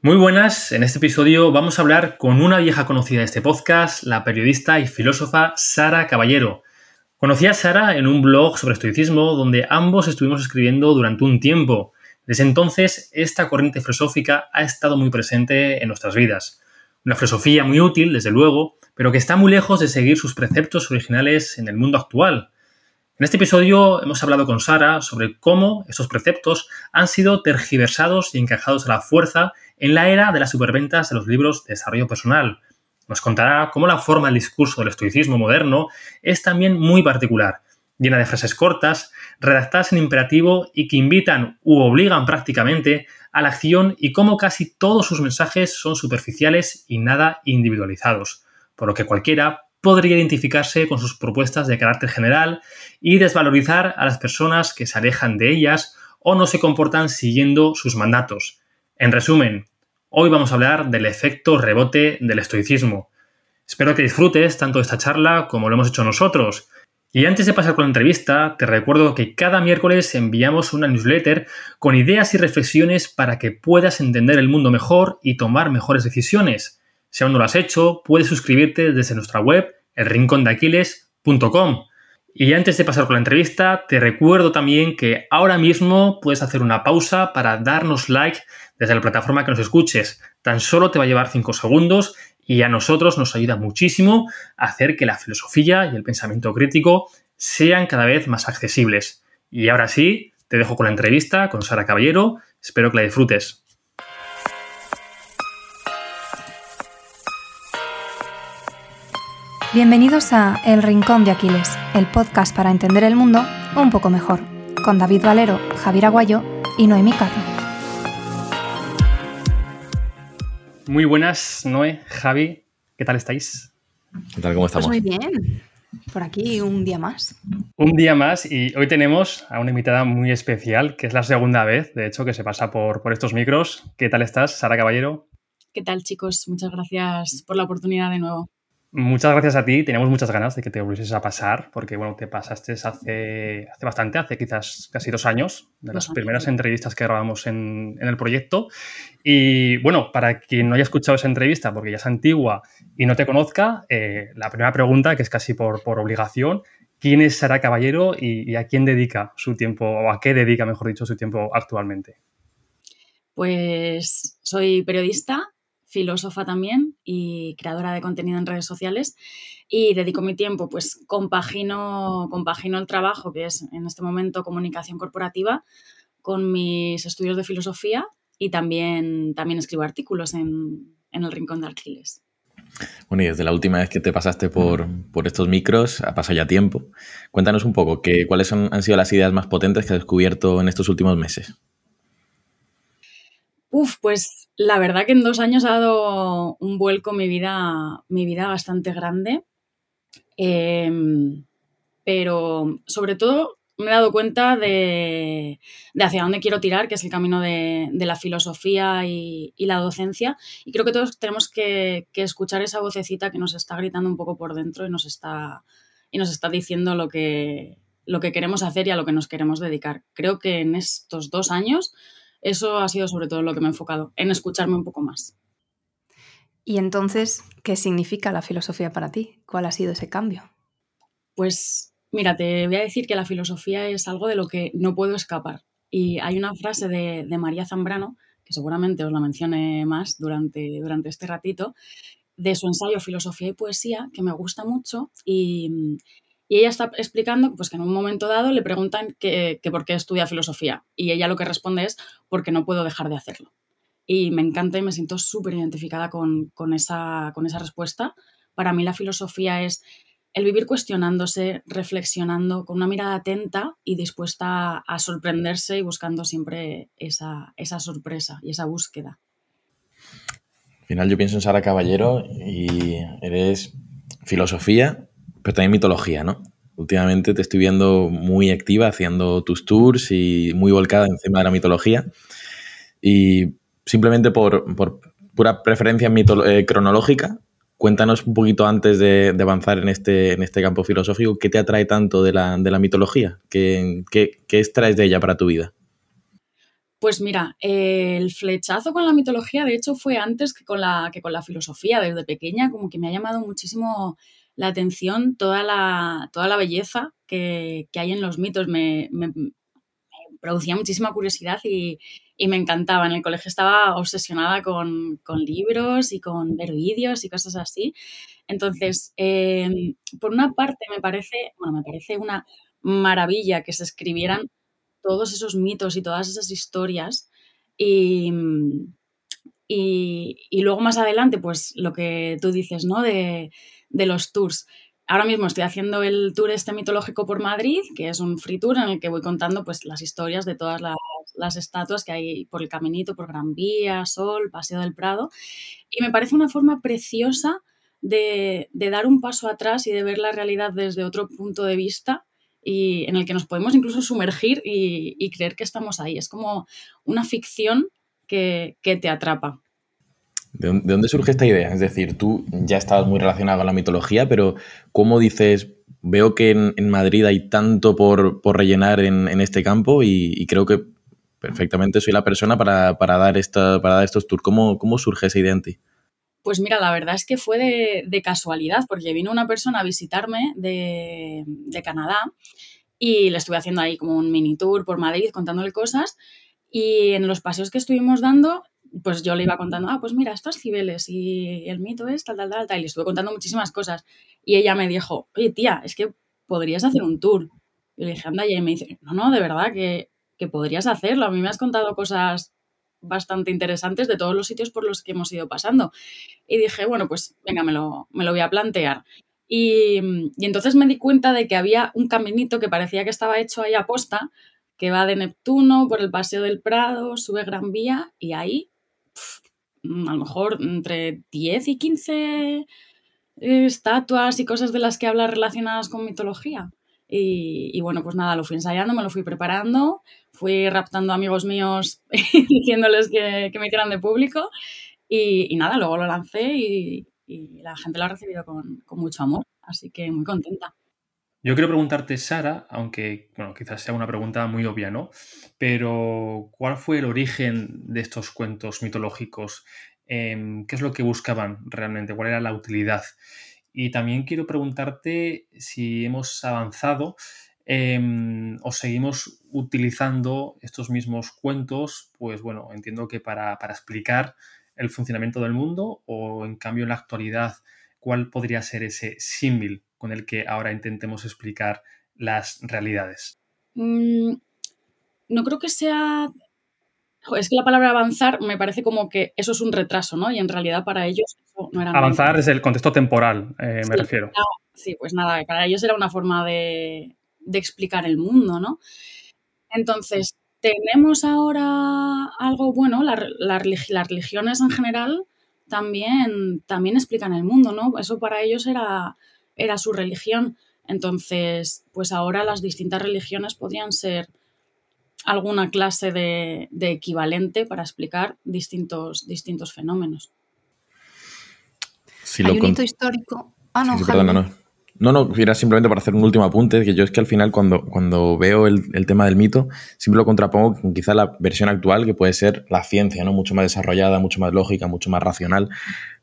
Muy buenas, en este episodio vamos a hablar con una vieja conocida de este podcast, la periodista y filósofa Sara Caballero. Conocí a Sara en un blog sobre estoicismo donde ambos estuvimos escribiendo durante un tiempo. Desde entonces, esta corriente filosófica ha estado muy presente en nuestras vidas. Una filosofía muy útil, desde luego, pero que está muy lejos de seguir sus preceptos originales en el mundo actual. En este episodio hemos hablado con Sara sobre cómo estos preceptos han sido tergiversados y encajados a la fuerza en la era de las superventas de los libros de desarrollo personal. Nos contará cómo la forma del discurso del estoicismo moderno es también muy particular, llena de frases cortas, redactadas en imperativo y que invitan u obligan prácticamente a la acción y cómo casi todos sus mensajes son superficiales y nada individualizados, por lo que cualquiera podría identificarse con sus propuestas de carácter general y desvalorizar a las personas que se alejan de ellas o no se comportan siguiendo sus mandatos. En resumen, hoy vamos a hablar del efecto rebote del estoicismo. Espero que disfrutes tanto de esta charla como lo hemos hecho nosotros. Y antes de pasar con la entrevista, te recuerdo que cada miércoles enviamos una newsletter con ideas y reflexiones para que puedas entender el mundo mejor y tomar mejores decisiones. Si aún no lo has hecho, puedes suscribirte desde nuestra web, elrincondeaquiles.com. Y antes de pasar con la entrevista, te recuerdo también que ahora mismo puedes hacer una pausa para darnos like desde la plataforma que nos escuches. Tan solo te va a llevar 5 segundos y a nosotros nos ayuda muchísimo a hacer que la filosofía y el pensamiento crítico sean cada vez más accesibles. Y ahora sí, te dejo con la entrevista con Sara Caballero. Espero que la disfrutes. Bienvenidos a El Rincón de Aquiles, el podcast para entender el mundo un poco mejor, con David Valero, Javier Aguayo y Noemí Carro. Muy buenas, Noé, Javi, ¿qué tal estáis? ¿Qué tal? ¿Cómo estamos? Pues muy bien, por aquí un día más. Un día más y hoy tenemos a una invitada muy especial, que es la segunda vez, de hecho, que se pasa por, por estos micros. ¿Qué tal estás, Sara Caballero? ¿Qué tal, chicos? Muchas gracias por la oportunidad de nuevo. Muchas gracias a ti. Teníamos muchas ganas de que te volvieses a pasar, porque bueno, te pasaste hace, hace bastante, hace quizás casi dos años, de las primeras entrevistas que grabamos en, el proyecto. Y bueno, para quien no haya escuchado esa entrevista, porque ya es antigua y no te conozca, eh, la primera pregunta, que es casi por, por obligación, ¿quién es Sara Caballero y, y a quién dedica su tiempo, o a qué dedica, mejor dicho, su tiempo actualmente? Pues soy periodista, filósofa también y creadora de contenido en redes sociales y dedico mi tiempo, pues compagino, compagino el trabajo que es en este momento comunicación corporativa con mis estudios de filosofía y también, también escribo artículos en, el Rincón de Arquiles. Bueno, y desde la última vez que te pasaste por, estos micros, ha pasado ya tiempo. Cuéntanos un poco, que, ¿cuáles han sido las ideas más potentes que has descubierto en estos últimos meses? Uf, pues la verdad que en dos años ha dado un vuelco mi vida, mi vida bastante grande. Em, pero sobre todo me he dado cuenta de, hacia dónde quiero tirar, que es el camino de, la filosofía y, la docencia. Y creo que todos tenemos que, escuchar esa vocecita que nos está gritando un poco por dentro y nos está, y nos está diciendo lo que, lo que queremos hacer y a lo que nos queremos dedicar. Creo que en estos dos años eso ha sido sobre todo lo que me he enfocado, en escucharme un poco más. Y entonces, ¿qué significa la filosofía para ti? ¿Cuál ha sido ese cambio? Pues mira, te voy a decir que la filosofía es algo de lo que no puedo escapar. Y hay una frase de, María Zambrano, que seguramente os la mencione más durante, durante este ratito, de su ensayo Filosofía y Poesía, que me gusta mucho y, y ella está explicando pues, que en un momento dado le preguntan que, por qué estudia filosofía. Y ella lo que responde es porque no puedo dejar de hacerlo. Y me encanta y me siento súper identificada con, esa, con esa respuesta. Para mí la filosofía es el vivir cuestionándose, reflexionando, con una mirada atenta y dispuesta a sorprenderse y buscando siempre esa, esa sorpresa y esa búsqueda. Al final yo pienso en Sara Caballero y eres filosofía, pero también mitología, ¿no? Últimamente te estoy viendo muy activa haciendo tus tours y muy volcada encima de la mitología. Y simplemente por, pura preferencia eh, cronológica, cuéntanos un poquito antes de, avanzar en este, en este campo filosófico, ¿qué te atrae tanto de la, mitología? ¿Qué, qué, extraes de ella para tu vida? Pues mira, el flechazo con la mitología, de hecho, fue antes que con la, que con la filosofía. Desde pequeña, como que me ha llamado muchísimo la atención toda la, toda la belleza que, hay en los mitos. Me, producía muchísima curiosidad y, me encantaba. En el colegio estaba obsesionada con, libros y con ver vídeos y cosas así. Entonces, em, por una parte me parece, bueno, me parece una maravilla que se escribieran todos esos mitos y todas esas historias. Y, y, luego más adelante, pues lo que tú dices, ¿no? De, de, los tours. Ahora mismo estoy haciendo el tour este mitológico por Madrid, que es un free tour en el que voy contando pues las historias de todas las, las estatuas que hay por el caminito, por Gran Vía, Sol, Paseo del Prado. Y me parece una forma preciosa de, de, dar un paso atrás y de ver la realidad desde otro punto de vista y en el que nos podemos incluso sumergir y, creer que estamos ahí. Es como una ficción que, te atrapa. ¿De dónde surge esta idea? Es decir, tú ya estabas muy relacionado con la mitología, pero ¿cómo dices, veo que en, Madrid hay tanto por, rellenar en, este campo y, creo que perfectamente soy la persona para, dar, esta, para estos tours? ¿Cómo, ¿Cómo surge esa idea en ti? Pues mira, la verdad es que fue de, casualidad, porque vino una persona a visitarme de, Canadá y le estuve haciendo ahí como un mini tour por Madrid contándole cosas y en los paseos que estuvimos dando, pues yo le iba contando, ah, pues mira, estos cibeles y el mito es tal, tal, tal, tal, y le estuve contando muchísimas cosas y ella me dijo, oye tía, es que podrías hacer un tour. Y le dije, anda, y me dice, no, no, de verdad que, que podrías hacerlo, a mí me has contado cosas bastante interesantes de todos los sitios por los que hemos ido pasando. Y dije, bueno, pues venga, me lo, me lo voy a plantear. Y, entonces me di cuenta de que había un caminito que parecía que estaba hecho ahí a posta, que va de Neptuno por el Paseo del Prado, sube Gran Vía y ahí, a lo mejor entre 10 y 15 eh, estatuas y cosas de las que habla relacionadas con mitología. Y, bueno, pues nada, lo fui ensayando, me lo fui preparando, fui raptando a amigos míos diciéndoles que, me hicieran de público y, nada, luego lo lancé y, la gente lo ha recibido con, mucho amor, así que muy contenta. Yo quiero preguntarte, Sara, aunque bueno, quizás sea una pregunta muy obvia, ¿no? Pero ¿cuál fue el origen de estos cuentos mitológicos? Em, ¿Qué es lo que buscaban realmente? ¿Cuál era la utilidad? Y también quiero preguntarte si hemos avanzado em, o seguimos utilizando estos mismos cuentos, pues bueno, entiendo que para, explicar el funcionamiento del mundo o en cambio en la actualidad, ¿cuál podría ser ese símil con el que ahora intentemos explicar las realidades? Mm, no creo que sea es que la palabra avanzar me parece como que eso es un retraso, ¿no? Y en realidad para ellos eso no era Avanzar desde el contexto temporal, eh, me refiero. sí, pues nada, para ellos era una forma de, explicar el mundo, ¿no? Entonces, tenemos ahora algo bueno, las religiones en general también, también explican el mundo, ¿no? Eso para ellos era, era su religión. Entonces, pues ahora las distintas religiones podrían ser alguna clase de, equivalente para explicar distintos, distintos fenómenos. Hay un hito histórico. Ah, no, no. No, no, era simplemente para hacer un último apunte, que yo es que al final cuando, cuando veo el, tema del mito, siempre lo contrapongo con quizá la versión actual, que puede ser la ciencia, ¿no? Mucho más desarrollada, mucho más lógica, mucho más racional.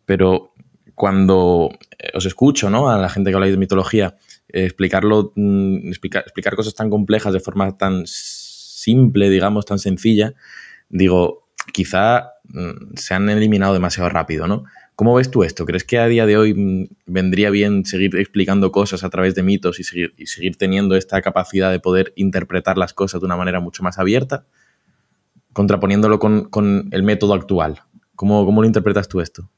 Pero cuando eh, os escucho, ¿no? A la gente que habláis de mitología, explicarlo, mm, explicar, explicar cosas tan complejas de forma tan simple, digamos, tan sencilla, digo, quizá mm, se han eliminado demasiado rápido, ¿no? ¿Cómo ves tú esto? ¿Crees que a día de hoy mm, vendría bien seguir explicando cosas a través de mitos y seguir, teniendo esta capacidad de poder interpretar las cosas de una manera mucho más abierta, contraponiéndolo con, el método actual? ¿Cómo, ¿Cómo lo interpretas tú esto?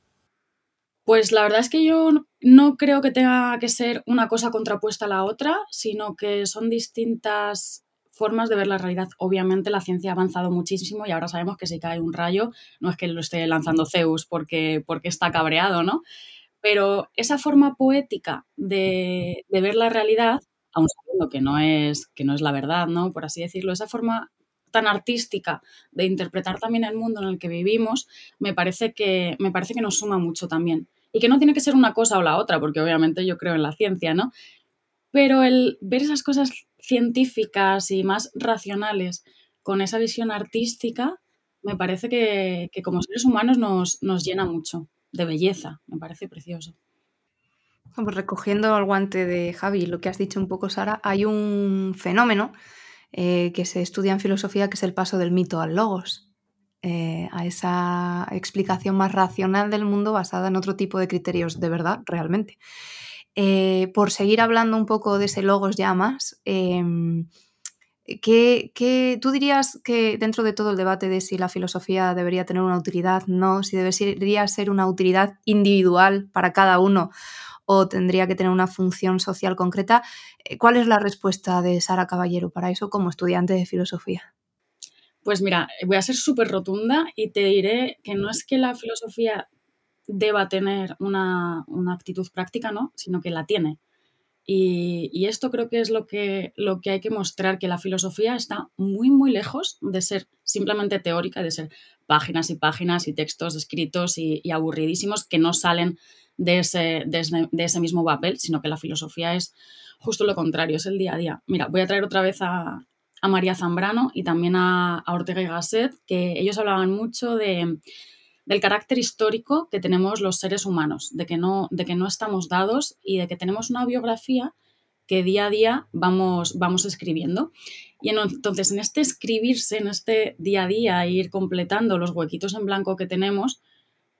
Pues la verdad es que yo no creo que tenga que ser una cosa contrapuesta a la otra, sino que son distintas formas de ver la realidad. Obviamente la ciencia ha avanzado muchísimo y ahora sabemos que si cae un rayo no es que lo esté lanzando Zeus porque, porque está cabreado, ¿no? Pero esa forma poética de, ver la realidad, aun sabiendo que no, es, que no es la verdad, ¿no? Por así decirlo, esa forma tan artística de interpretar también el mundo en el que vivimos, me parece que, me parece que nos suma mucho también. Y que no tiene que ser una cosa o la otra, porque obviamente yo creo en la ciencia, ¿no? Pero el ver esas cosas científicas y más racionales con esa visión artística, me parece que, como seres humanos nos, nos, llena mucho de belleza, me parece precioso. Pues recogiendo el guante de Javi, lo que has dicho un poco, Sara, hay un fenómeno eh, que se estudia en filosofía que es el paso del mito al logos, eh, a esa explicación más racional del mundo basada en otro tipo de criterios de verdad, realmente. Eh, por seguir hablando un poco de ese logos ya más, em, ¿qué, tú dirías que dentro de todo el debate de si la filosofía debería tener una utilidad, no, si debería ser una utilidad individual para cada uno o tendría que tener una función social concreta, eh, ¿cuál es la respuesta de Sara Caballero para eso como estudiante de filosofía? Pues mira, voy a ser súper rotunda y te diré que no es que la filosofía deba tener una, actitud práctica, ¿no? Sino que la tiene. Y, esto creo que es lo que, lo que hay que mostrar, que la filosofía está muy, muy lejos de ser simplemente teórica, de ser páginas y páginas y textos escritos y, aburridísimos que no salen de ese, de ese, mismo papel, sino que la filosofía es justo lo contrario, es el día a día. Mira, voy a traer otra vez a, María Zambrano y también a, a Ortega y Gasset, que ellos hablaban mucho de del carácter histórico que tenemos los seres humanos, de que no, de que no estamos dados y de que tenemos una biografía que día a día vamos, vamos escribiendo. Y entonces en este escribirse, en este día a día, ir completando los huequitos en blanco que tenemos,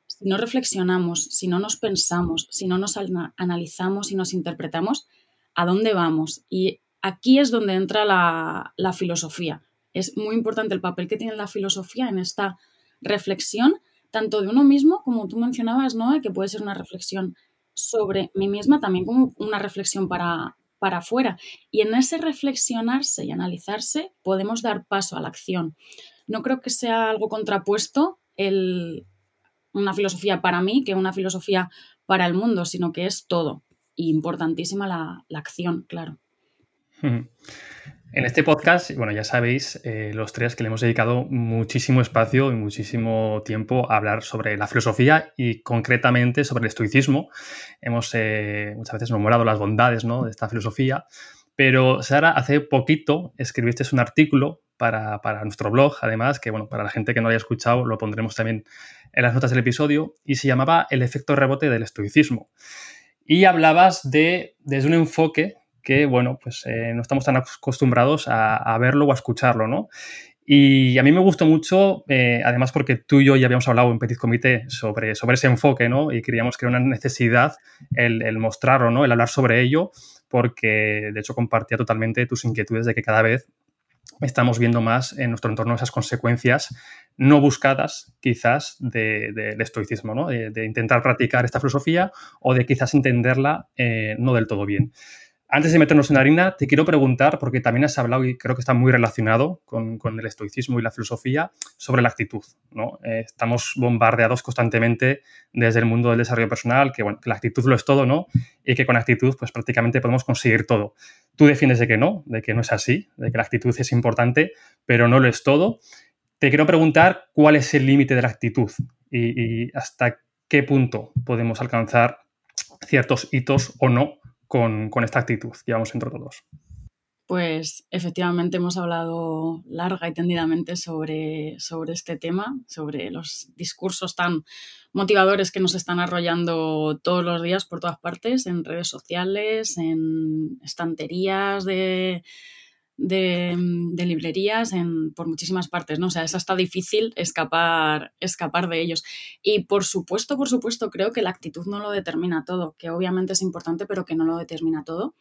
si no reflexionamos, si no nos pensamos, si no nos analizamos y nos interpretamos, ¿a dónde vamos? Y aquí es donde entra la, la filosofía. Es muy importante el papel que tiene la filosofía en esta reflexión tanto de uno mismo, como tú mencionabas, ¿no? Que puede ser una reflexión sobre mí misma, también como una reflexión para, para afuera. Y en ese reflexionarse y analizarse podemos dar paso a la acción. No creo que sea algo contrapuesto el, una filosofía para mí que una filosofía para el mundo, sino que es todo. Y importantísima la, la acción, claro. En este podcast, bueno, ya sabéis, eh, los tres que le hemos dedicado muchísimo espacio y muchísimo tiempo a hablar sobre la filosofía y concretamente sobre el estoicismo. Hemos eh, muchas veces nombrado las bondades ¿no? de esta filosofía, pero Sara, hace poquito escribiste un artículo para, para, nuestro blog, además, que bueno, para la gente que no haya escuchado, lo pondremos también en las notas del episodio, y se llamaba El efecto rebote del estoicismo. Y hablabas de, desde un enfoque que, bueno, pues eh, no estamos tan acostumbrados a, verlo o a escucharlo, ¿no? Y a mí me gustó mucho, eh, además porque tú y yo ya habíamos hablado en Petit Comité sobre, sobre ese enfoque, ¿no? Y creíamos que era una necesidad el, mostrarlo, ¿no? El hablar sobre ello, porque de hecho compartía totalmente tus inquietudes de que cada vez estamos viendo más en nuestro entorno esas consecuencias no buscadas quizás del estoicismo, ¿no? De, intentar practicar esta filosofía o de quizás entenderla eh, no del todo bien. Antes de meternos en la harina, te quiero preguntar, porque también has hablado y creo que está muy relacionado con, el estoicismo y la filosofía, sobre la actitud. ¿no? Eh, estamos bombardeados constantemente desde el mundo del desarrollo personal, que, la actitud lo es todo, ¿no? Y que con actitud, pues prácticamente podemos conseguir todo. Tú defiendes de que no, de que no es así, de que la actitud es importante, pero no lo es todo. Te quiero preguntar cuál es el límite de la actitud y, y hasta qué punto podemos alcanzar ciertos hitos o no con, esta actitud que llevamos entre todos. Pues efectivamente hemos hablado larga y tendidamente sobre, sobre, este tema, sobre los discursos tan motivadores que nos están arrollando todos los días por todas partes, en redes sociales, en estanterías de, de, librerías en, por muchísimas partes, ¿no? O sea, es hasta difícil escapar, escapar de ellos. Y por supuesto, por supuesto, creo que la actitud no lo determina todo, que obviamente es importante, pero que no lo determina todo.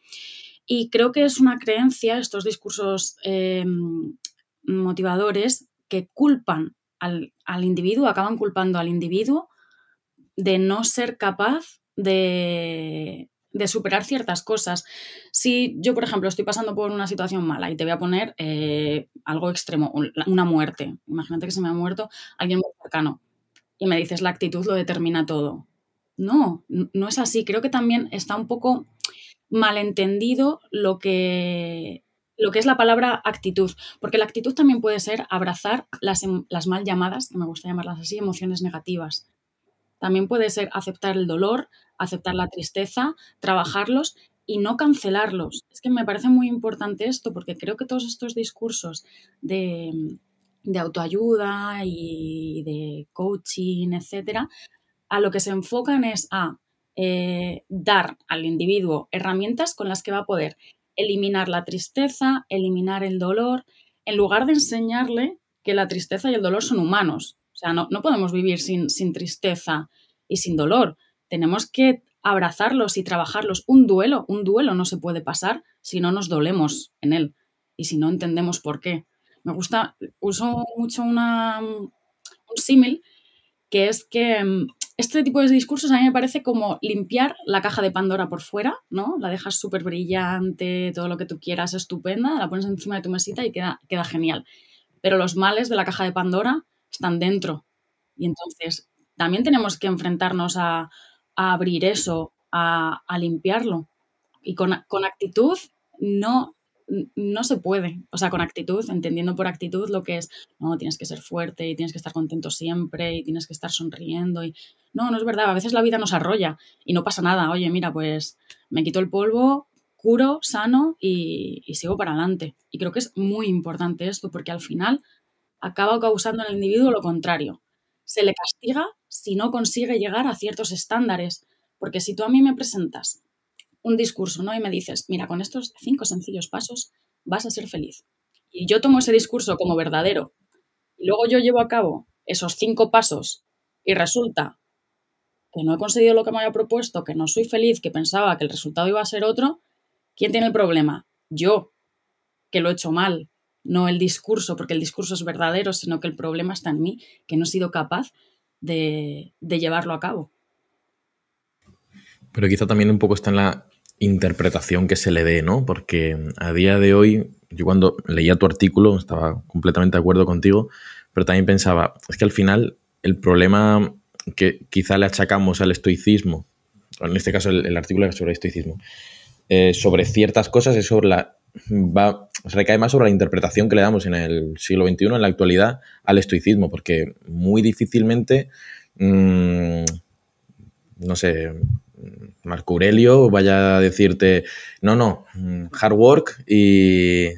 Y creo que es una creencia, estos discursos em, motivadores, que culpan al, al individuo, acaban culpando al individuo de no ser capaz de, de superar ciertas cosas. Si yo, por ejemplo, estoy pasando por una situación mala y te voy a poner eh, algo extremo, una muerte, imagínate que se me ha muerto alguien muy cercano y me dices la actitud lo determina todo. No, no es así. Creo que también está un poco malentendido lo que, lo que es la palabra actitud, porque la actitud también puede ser abrazar las, em, las mal llamadas, que me gusta llamarlas así, emociones negativas. También puede ser aceptar el dolor, aceptar la tristeza, trabajarlos y no cancelarlos. Es que me parece muy importante esto porque creo que todos estos discursos de, autoayuda y de coaching, etcétera, a lo que se enfocan es a eh, dar al individuo herramientas con las que va a poder eliminar la tristeza, eliminar el dolor, en lugar de enseñarle que la tristeza y el dolor son humanos. O sea, no, podemos vivir sin, sin tristeza y sin dolor. Tenemos que abrazarlos y trabajarlos. Un duelo, un duelo no se puede pasar si no nos dolemos en él y si no entendemos por qué. Me gusta, uso mucho una, un símil, que es que mm, este tipo de discursos a mí me parece como limpiar la caja de Pandora por fuera, ¿no? La dejas súper brillante, todo lo que tú quieras, estupenda, la pones encima de tu mesita y queda, queda genial. Pero los males de la caja de Pandora están dentro. Y entonces también tenemos que enfrentarnos a, abrir eso, a, limpiarlo. Y con, actitud no, no se puede. O sea, con actitud, entendiendo por actitud lo que es, no, tienes que ser fuerte y tienes que estar contento siempre y tienes que estar sonriendo. Y... No, no es verdad. A veces la vida nos arrolla y no pasa nada. Oye, mira, pues me quito el polvo, curo, sano y, y sigo para adelante. Y creo que es muy importante esto porque al final acaba causando en el individuo lo contrario. Se le castiga si no consigue llegar a ciertos estándares. Porque si tú a mí me presentas un discurso ¿no? y me dices, mira, con estos cinco sencillos pasos vas a ser feliz. Y yo tomo ese discurso como verdadero y luego yo llevo a cabo esos cinco pasos y resulta que no he conseguido lo que me había propuesto, que no soy feliz, que pensaba que el resultado iba a ser otro, ¿quién tiene el problema? Yo, que lo he hecho mal, no el discurso, porque el discurso es verdadero, sino que el problema está en mí, que no he sido capaz de, llevarlo a cabo. Pero quizá también un poco está en la interpretación que se le dé, ¿no? Porque a día de hoy, yo cuando leía tu artículo estaba completamente de acuerdo contigo, pero también pensaba, es que al final el problema que quizá le achacamos al estoicismo, en este caso el, artículo era sobre el estoicismo, eh, sobre ciertas cosas es sobre la va, recae más sobre la interpretación que le damos en el siglo XXI, en la actualidad, al estoicismo, porque muy difícilmente, mm, no sé, Marco Aurelio vaya a decirte, no, no, hard work y,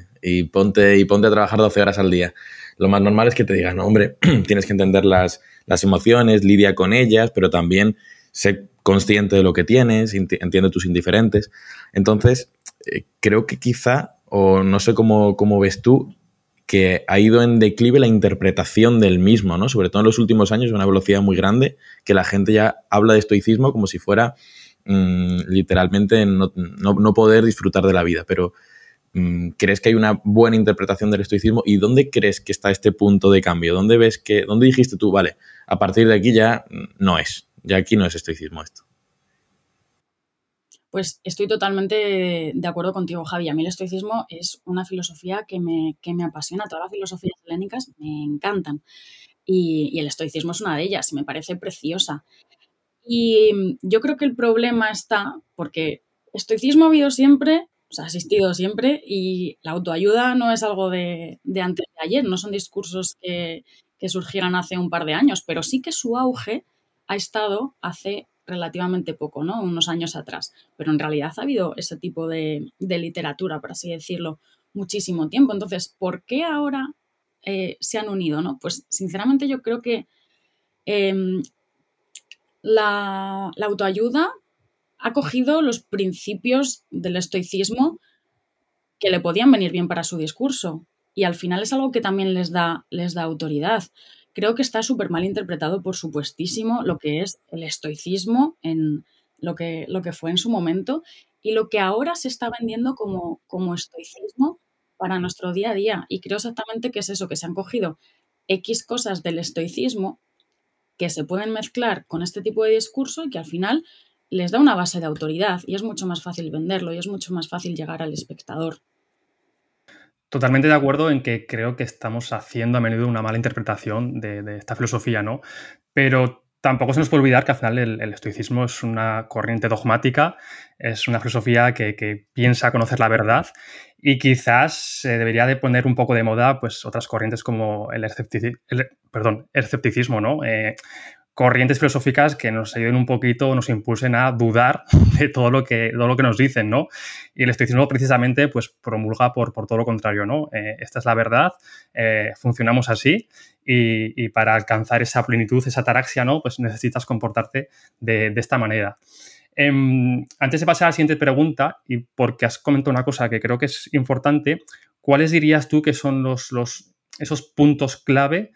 ponte, y ponte a trabajar 12 horas al día. Lo más normal es que te digan, no, hombre, tienes que entender las, las emociones, lidia con ellas, pero también sé consciente de lo que tienes, entiende tus indiferentes. Entonces, eh, creo que quizá, o no sé cómo, ves tú, que ha ido en declive la interpretación del mismo, ¿no? Sobre todo en los últimos años, a una velocidad muy grande, que la gente ya habla de estoicismo como si fuera mm, literalmente no, poder disfrutar de la vida. Pero mm, ¿crees que hay una buena interpretación del estoicismo? ¿Y dónde crees que está este punto de cambio? ¿Dónde ves que, dónde dijiste tú, vale, a partir de aquí ya no es, ya aquí no es estoicismo esto? Pues estoy totalmente de acuerdo contigo, Javi. A mí el estoicismo es una filosofía que me, me apasiona. Todas las filosofías helénicas me encantan. Y, el estoicismo es una de ellas me parece preciosa. Y yo creo que el problema está porque estoicismo ha habido siempre, o sea, ha existido siempre, y la autoayuda no es algo de, antes de ayer, no son discursos que, que surgieran hace un par de años, pero sí que su auge ha estado hace relativamente poco, ¿no? Unos años atrás. Pero en realidad ha habido ese tipo de, literatura, por así decirlo, muchísimo tiempo. Entonces, ¿por qué ahora eh, se han unido, no? Pues sinceramente yo creo que em, la, autoayuda ha cogido los principios del estoicismo que le podían venir bien para su discurso. Y al final es algo que también les da, les da autoridad. Creo que está súper mal interpretado, por supuestísimo, lo que es el estoicismo en lo que, lo que fue en su momento y lo que ahora se está vendiendo como, como estoicismo para nuestro día a día. Y creo exactamente que es eso, que se han cogido X cosas del estoicismo que se pueden mezclar con este tipo de discurso y que al final les da una base de autoridad y es mucho más fácil venderlo y es mucho más fácil llegar al espectador. Totalmente de acuerdo en que creo que estamos haciendo a menudo una mala interpretación de, esta filosofía, ¿no? Pero tampoco se nos puede olvidar que al final el, estoicismo es una corriente dogmática, es una filosofía que, piensa conocer la verdad y quizás se debería de poner un poco de moda pues otras corrientes como el, perdón, escepticismo, ¿no? Eh, corrientes filosóficas que nos ayuden un poquito, nos impulsen a dudar de todo lo que, todo lo que nos dicen, ¿no? Y el estoicismo precisamente pues promulga por, por todo lo contrario, ¿no? Eh, esta es la verdad, eh, funcionamos así y, para alcanzar esa plenitud, esa ataraxia, ¿no? Pues necesitas comportarte de, esta manera. Em, antes de pasar a la siguiente pregunta, y porque has comentado una cosa que creo que es importante, ¿cuáles dirías tú que son los, los esos puntos clave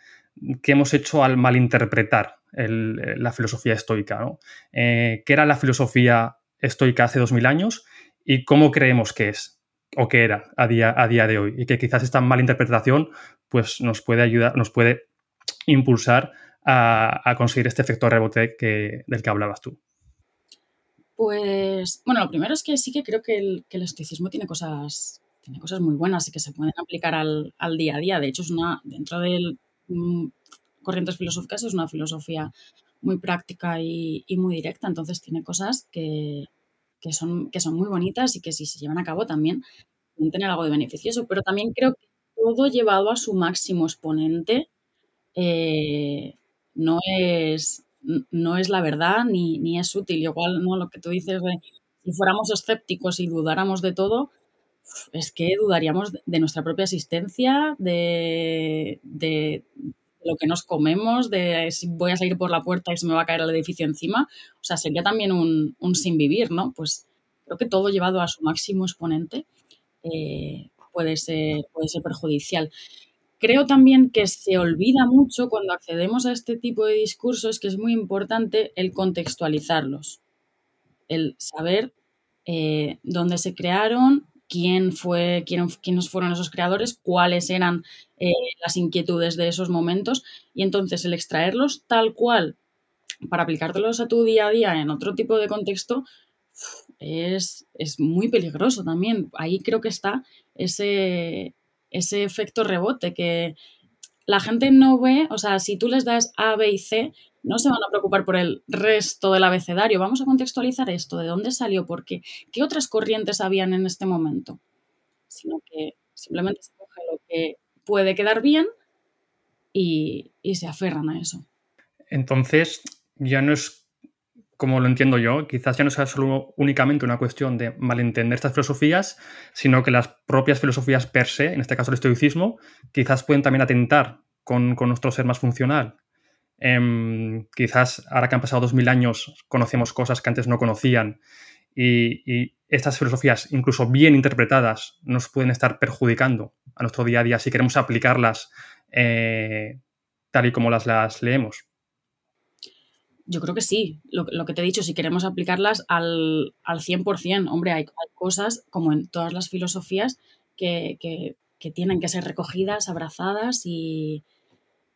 que hemos hecho al malinterpretar eh, la filosofía estoica. ¿no? Eh, ¿Qué era la filosofía estoica hace 2000 años y cómo creemos que es o que era a día, a día de hoy? Y que quizás esta malinterpretación pues, nos puede ayudar, nos puede impulsar a, conseguir este efecto rebote que, del que hablabas tú. Pues, bueno, lo primero es que sí que creo que el, estoicismo tiene cosas, tiene cosas muy buenas y que se pueden aplicar al, al día a día. De hecho, es una, dentro del corrientes filosóficas es una filosofía muy práctica y, muy directa, entonces tiene cosas que, son, que son muy bonitas y que si se llevan a cabo también pueden tener algo de beneficioso, pero también creo que todo llevado a su máximo exponente eh, no, es, no es la verdad ni, es útil. Igual ¿no? lo que tú dices de si fuéramos escépticos y dudáramos de todo, es que dudaríamos de nuestra propia existencia, de, lo que nos comemos, de si voy a salir por la puerta y se me va a caer el edificio encima. O sea, sería también un, un sin vivir, ¿no? Pues creo que todo llevado a su máximo exponente eh, puede, ser, puede ser perjudicial. Creo también que se olvida mucho cuando accedemos a este tipo de discursos que es muy importante el contextualizarlos, el saber eh, dónde se crearon, quién fue, quién, quiénes fueron esos creadores, cuáles eran eh, las inquietudes de esos momentos y entonces el extraerlos tal cual para aplicártelos a tu día a día en otro tipo de contexto es, muy peligroso también. Ahí creo que está ese, ese efecto rebote que la gente no ve, o sea, si tú les das A, B y C, no se van a preocupar por el resto del abecedario. Vamos a contextualizar esto, de dónde salió, por qué, qué otras corrientes habían en este momento. Sino que simplemente se coge lo que puede quedar bien y, se aferran a eso. Entonces, ya no es como lo entiendo yo, quizás ya no sea solo únicamente una cuestión de malentender estas filosofías, sino que las propias filosofías per se, en este caso el estoicismo, quizás pueden también atentar con, con nuestro ser más funcional. Em, quizás ahora que han pasado dos mil años conocemos cosas que antes no conocían y, estas filosofías, incluso bien interpretadas, nos pueden estar perjudicando a nuestro día a día si queremos aplicarlas eh, tal y como las, las leemos. Yo creo que sí, lo, que te he dicho, si queremos aplicarlas al, al 100%, hombre, hay, cosas, como en todas las filosofías, que, que, tienen que ser recogidas, abrazadas y,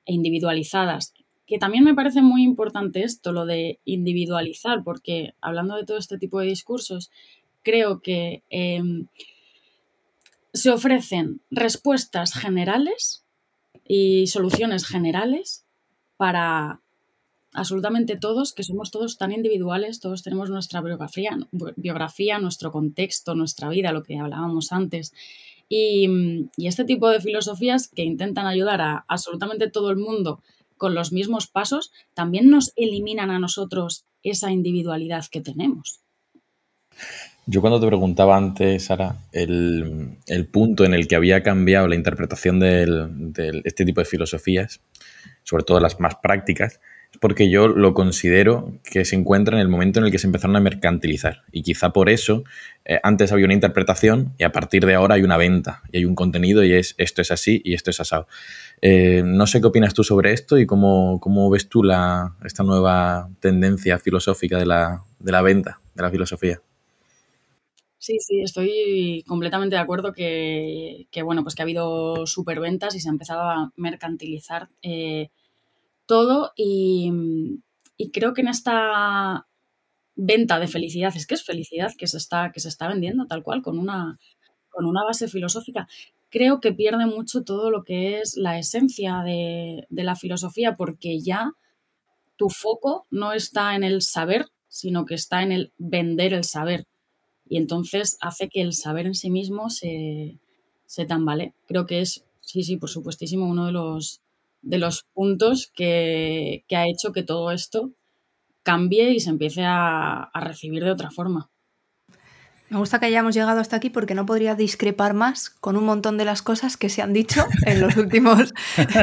e individualizadas que también me parece muy importante esto, lo de individualizar, porque hablando de todo este tipo de discursos, creo que em, se ofrecen respuestas generales y soluciones generales para absolutamente todos, que somos todos tan individuales, todos tenemos nuestra biografía, biografía nuestro contexto, nuestra vida, lo que hablábamos antes. Y, y este tipo de filosofías que intentan ayudar a absolutamente todo el mundo con los mismos pasos, también nos eliminan a nosotros esa individualidad que tenemos. Yo cuando te preguntaba antes, Sara, el, punto en el que había cambiado la interpretación de este tipo de filosofías, sobre todo las más prácticas, es porque yo lo considero que se encuentra en el momento en el que se empezaron a mercantilizar. Y quizá por eso eh, antes había una interpretación y a partir de ahora hay una venta y hay un contenido y es esto es así y esto es asado. Eh, no sé qué opinas tú sobre esto y cómo, ves tú la, esta nueva tendencia filosófica de la, venta, de la filosofía. Sí, sí, estoy completamente de acuerdo que, bueno, pues que ha habido superventas y se ha empezado a mercantilizar eh, todo y, creo que en esta venta de felicidad, es que es felicidad que se está, que se está vendiendo tal cual, con una, con una base filosófica, creo que pierde mucho todo lo que es la esencia de, de la filosofía, porque ya tu foco no está en el saber, sino que está en el vender el saber. Y entonces hace que el saber en sí mismo se, se tambale. Creo que es, sí, sí, por supuestísimo, uno de los, de los puntos que, ha hecho que todo esto cambie y se empiece a recibir de otra forma. Me gusta que hayamos llegado hasta aquí porque no podría discrepar más con un montón de las cosas que se han dicho en los últimos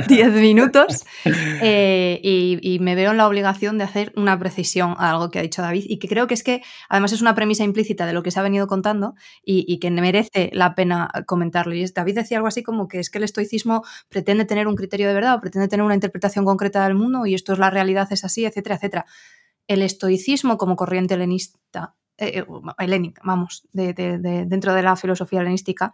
10 minutos eh, y, me veo en la obligación de hacer una precisión a algo que ha dicho David y que creo que es que además es una premisa implícita de lo que se ha venido contando y, que merece la pena comentarlo. Y David decía algo así como que es que el estoicismo pretende tener un criterio de verdad o pretende tener una interpretación concreta del mundo y esto es la realidad, es así, etcétera, etcétera. El estoicismo como corriente helenista eh, eh, vamos, de, dentro de la filosofía helenística,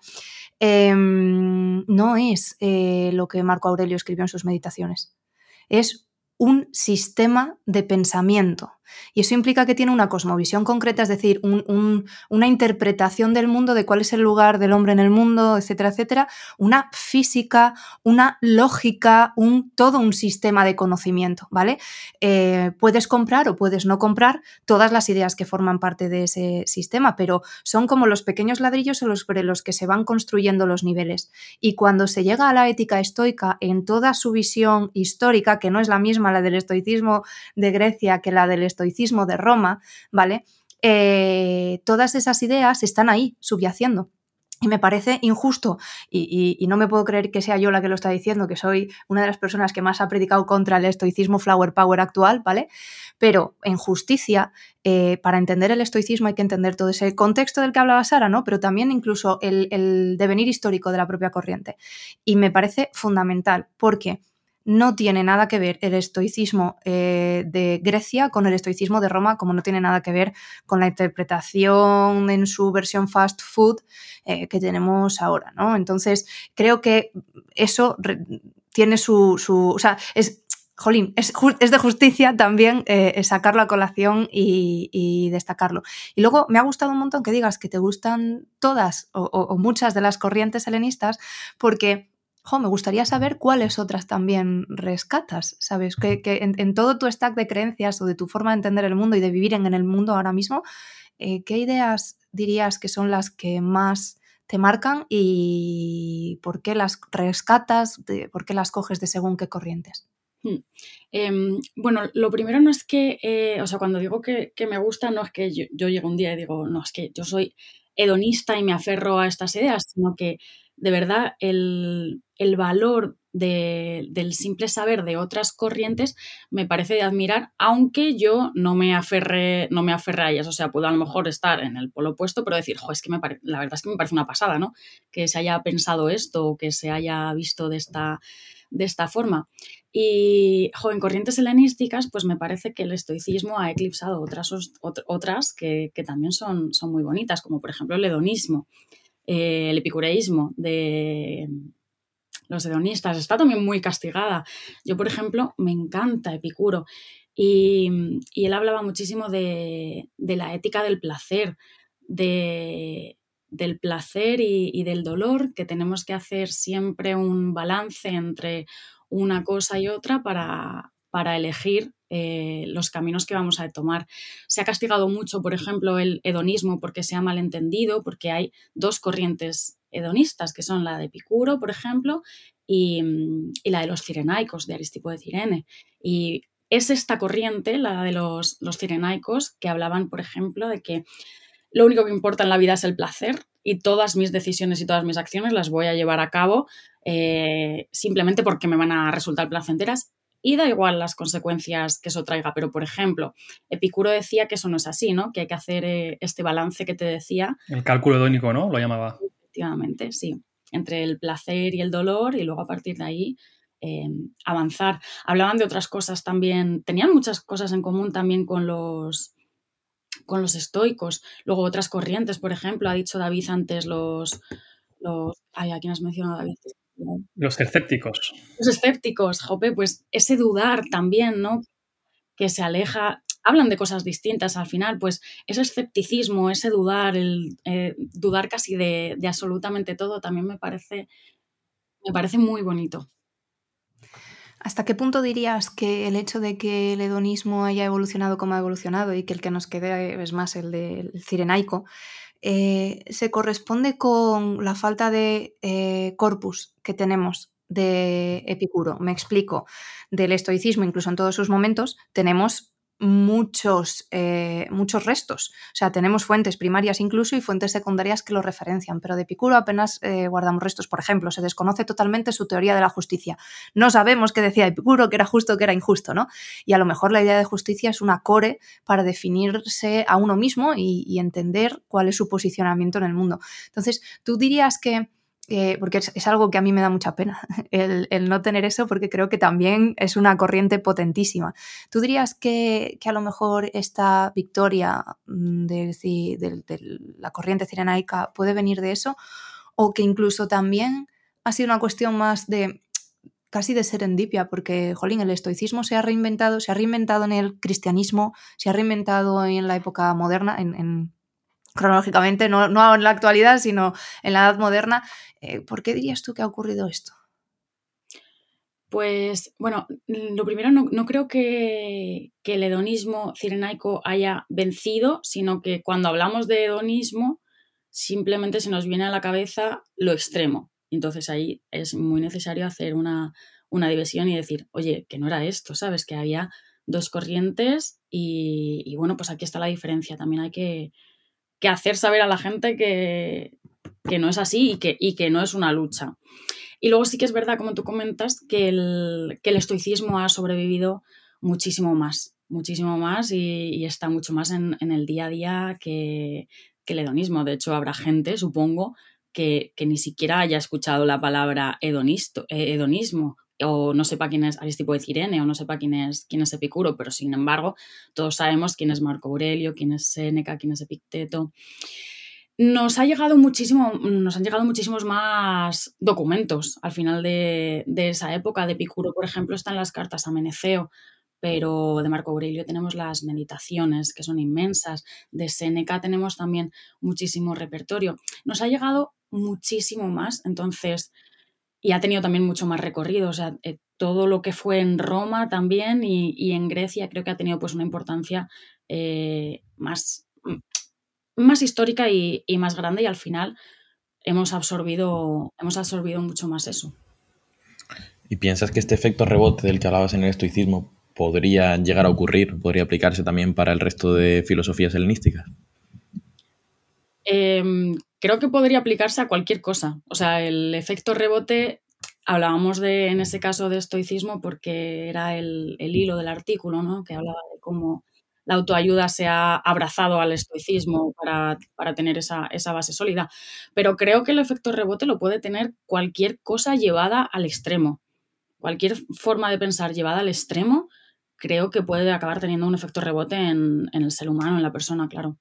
em, no es eh, lo que Marco Aurelio escribió en sus meditaciones. Es un sistema de pensamiento. Y eso implica que tiene una cosmovisión concreta, es decir, una interpretación del mundo, de cuál es el lugar del hombre en el mundo, etcétera, etcétera, una física, una lógica, un, todo un sistema de conocimiento, ¿vale? Eh, puedes comprar o puedes no comprar todas las ideas que forman parte de ese sistema, pero son como los pequeños ladrillos sobre los que se van construyendo los niveles. Y cuando se llega a la ética estoica en toda su visión histórica, que no es la misma la del estoicismo de Grecia que la del estoicismo de Roma, ¿vale? Eh, todas esas ideas están ahí, subyaciendo. Y me parece injusto, y, no me puedo creer que sea yo la que lo está diciendo, que soy una de las personas que más ha predicado contra el estoicismo flower power actual, ¿vale? Pero en justicia, eh, para entender el estoicismo hay que entender todo ese contexto del que hablaba Sara, ¿no? Pero también incluso el, el devenir histórico de la propia corriente. Y me parece fundamental, porque no tiene nada que ver el estoicismo eh, de Grecia con el estoicismo de Roma, como no tiene nada que ver con la interpretación en su versión fast food eh, que tenemos ahora, ¿no? Entonces, creo que eso tiene su, o sea, es, jolín, es, de justicia también eh, sacarlo a colación y, destacarlo. Y luego me ha gustado un montón que digas que te gustan todas o muchas de las corrientes helenistas, porque me gustaría saber cuáles otras también rescatas, ¿sabes? Que, en, todo tu stack de creencias o de tu forma de entender el mundo y de vivir en, el mundo ahora mismo, eh, ¿qué ideas dirías que son las que más te marcan y por qué las rescatas, por qué las coges de según qué corrientes? Hmm. Em, bueno, lo primero no es que, eh, o sea, cuando digo que, me gusta, no es que yo, yo llego un día y digo, no, es que yo soy hedonista y me aferro a estas ideas, sino que de verdad el, valor del simple saber de otras corrientes me parece de admirar, aunque yo no me aferre, no me aferre a ellas. O sea, puedo a lo mejor estar en el polo opuesto, pero decir, jo, es que me la verdad es que me parece una pasada, ¿no? Que se haya pensado esto o que se haya visto de esta, de esta forma. Y jo, en corrientes helenísticas, pues me parece que el estoicismo ha eclipsado otras, otras que, que también son, son muy bonitas, como por ejemplo el hedonismo. Eh, el epicureísmo de los hedonistas está también muy castigada. Yo, por ejemplo, me encanta Epicuro y, él hablaba muchísimo de, la ética del placer, de, del placer y, del dolor, que tenemos que hacer siempre un balance entre una cosa y otra para elegir eh, los caminos que vamos a tomar. Se ha castigado mucho, por ejemplo, el hedonismo porque se ha malentendido, porque hay dos corrientes hedonistas, que son la de Epicuro, por ejemplo, y, la de los cirenaicos, de Aristipo de Cirene. Y es esta corriente, la de los, los cirenaicos, que hablaban, por ejemplo, de que lo único que importa en la vida es el placer y todas mis decisiones y todas mis acciones las voy a llevar a cabo eh, simplemente porque me van a resultar placenteras y da igual las consecuencias que eso traiga. Pero, por ejemplo, Epicuro decía que eso no es así, ¿no? Que hay que hacer eh, este balance que te decía. El cálculo hedónico, ¿no? Lo llamaba. Efectivamente, sí. Entre el placer y el dolor y luego a partir de ahí em, avanzar. Hablaban de otras cosas también, tenían muchas cosas en común también con los con los estoicos. Luego otras corrientes, por ejemplo, ha dicho David antes los, los ay, ¿a quién has mencionado David? Los escépticos. Los escépticos, Jope, pues ese dudar también, ¿no? Que se aleja, hablan de cosas distintas al final, pues ese escepticismo, ese dudar, el eh, dudar casi de, absolutamente todo, también me parece, me parece muy bonito. ¿Hasta qué punto dirías que el hecho de que el hedonismo haya evolucionado como ha evolucionado y que el que nos quede es más el del cirenaico, eh, se corresponde con la falta de eh, corpus que tenemos de Epicuro. Me explico. Del estoicismo, incluso en todos sus momentos, tenemos muchos, eh, muchos restos. O sea, tenemos fuentes primarias incluso y fuentes secundarias que lo referencian, pero de Epicuro apenas eh, guardamos restos. Por ejemplo, se desconoce totalmente su teoría de la justicia. No sabemos qué decía Epicuro, que era justo, que era injusto, ¿no? Y a lo mejor la idea de justicia es una core para definirse a uno mismo y entender cuál es su posicionamiento en el mundo. Entonces, tú dirías que porque es, algo que a mí me da mucha pena, el, no tener eso, porque creo que también es una corriente potentísima. ¿Tú dirías que, a lo mejor esta victoria mm, de, la corriente cirenaica puede venir de eso? ¿O que incluso también ha sido una cuestión más de casi de serendipia, porque, jolín, el estoicismo se ha reinventado, se ha reinventado en el cristianismo, se ha reinventado en la época moderna, en cronológicamente, no, no, en la actualidad, sino en la edad moderna. Eh, ¿Por qué dirías tú que ha ocurrido esto? Pues bueno, lo primero, no, creo que, el hedonismo cirenaico haya vencido, sino que cuando hablamos de hedonismo, simplemente se nos viene a la cabeza lo extremo. Entonces ahí es muy necesario hacer una, una división y decir, oye, que no era esto, ¿sabes? Que había dos corrientes y, y bueno, pues aquí está la diferencia. También hay que, que hacer saber a la gente que, no es así y que, y que, no es una lucha. Y luego sí que es verdad, como tú comentas, que el, el estoicismo ha sobrevivido muchísimo más, muchísimo más y, está mucho más en, el día a día que, el hedonismo. De hecho, habrá gente, supongo, que, ni siquiera haya escuchado la palabra hedonisto, eh, hedonismo o no sepa quién es Aristipo de Cirene o no sepa quién es, quién es Epicuro, pero sin embargo todos sabemos quién es Marco Aurelio, quién es Séneca, quién es Epicteto. Nos, ha llegado muchísimo, nos han llegado muchísimos más documentos al final de, esa época. De Epicuro, por ejemplo, están las cartas a Meneceo, pero de Marco Aurelio tenemos las meditaciones, que son inmensas. De Séneca tenemos también muchísimo repertorio. Nos ha llegado muchísimo más, entonces y ha tenido también mucho más recorrido. O sea, eh, todo lo que fue en Roma también y, en Grecia creo que ha tenido pues una importancia eh, más, mm, más histórica y, más grande y al final hemos absorbido, hemos absorbido mucho más eso. ¿Y piensas que este efecto rebote del que hablabas en el estoicismo podría llegar a ocurrir, podría aplicarse también para el resto de filosofías helenísticas? Em, creo que podría aplicarse a cualquier cosa. O sea, el efecto rebote, hablábamos de, en ese caso, de estoicismo porque era el, hilo del artículo, ¿no? Que hablaba de cómo la autoayuda se ha abrazado al estoicismo para, tener esa, esa, base sólida. Pero creo que el efecto rebote lo puede tener cualquier cosa llevada al extremo. Cualquier forma de pensar llevada al extremo, creo que puede acabar teniendo un efecto rebote en, en el ser humano, en la persona, claro.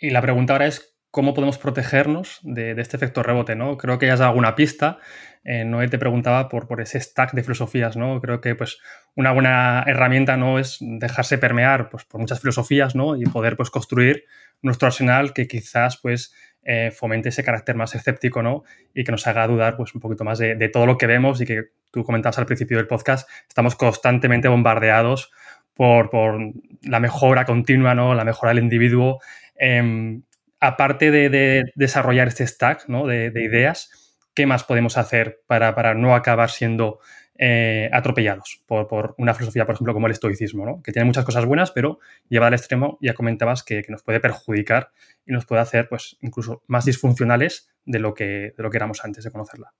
Y la pregunta ahora es, cómo podemos protegernos de, este efecto rebote, ¿no? Creo que ya has dado alguna pista. Eh, Noé te preguntaba por, por, ese stack de filosofías, ¿no? Creo que pues, una buena herramienta ¿no? es dejarse permear pues, por muchas filosofías, ¿no? Y poder pues, construir nuestro arsenal que quizás pues, eh, fomente ese carácter más escéptico, ¿no? Y que nos haga dudar pues, un poquito más de, todo lo que vemos y que tú comentabas al principio del podcast, estamos constantemente bombardeados por, por la mejora continua, ¿no? La mejora del individuo. Em, aparte de, desarrollar este stack de, ideas, ¿qué más podemos hacer para, no acabar siendo eh, atropellados por, una filosofía, por ejemplo, como el estoicismo, que tiene muchas cosas buenas, pero lleva al extremo, ya comentabas, que, nos puede perjudicar y nos puede hacer pues, incluso más disfuncionales de lo que, de lo que éramos antes de conocerla?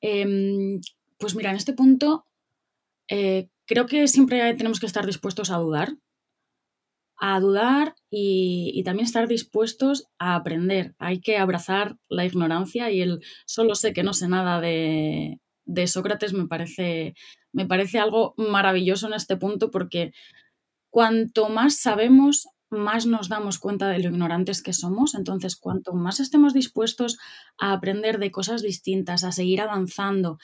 Em, pues mira, en este punto eh, creo que siempre tenemos que estar dispuestos a dudar a dudar y, también estar dispuestos a aprender. Hay que abrazar la ignorancia y el solo sé que no sé nada de, Sócrates me parece, me parece algo maravilloso en este punto porque cuanto más sabemos, más nos damos cuenta de lo ignorantes que somos. Entonces, cuanto más estemos dispuestos a aprender de cosas distintas, a seguir avanzando,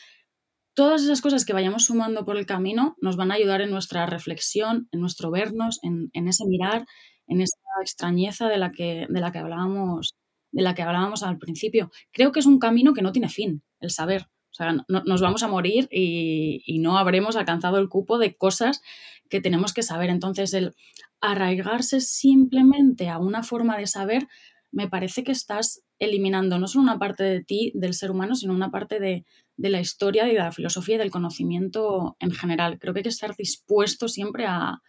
todas esas cosas que vayamos sumando por el camino nos van a ayudar en nuestra reflexión, en nuestro vernos, en, ese mirar, en esa extrañeza de la que, de la que hablábamos de la que hablábamos al principio. Creo que es un camino que no tiene fin, el saber. O sea, nos vamos a morir y, y, no habremos alcanzado el cupo de cosas que tenemos que saber. Entonces, el arraigarse simplemente a una forma de saber, me parece que estás eliminando no solo una parte de ti, del ser humano, sino una parte de, de la historia y de la filosofía y del conocimiento en general. Creo que hay que estar dispuesto siempre a,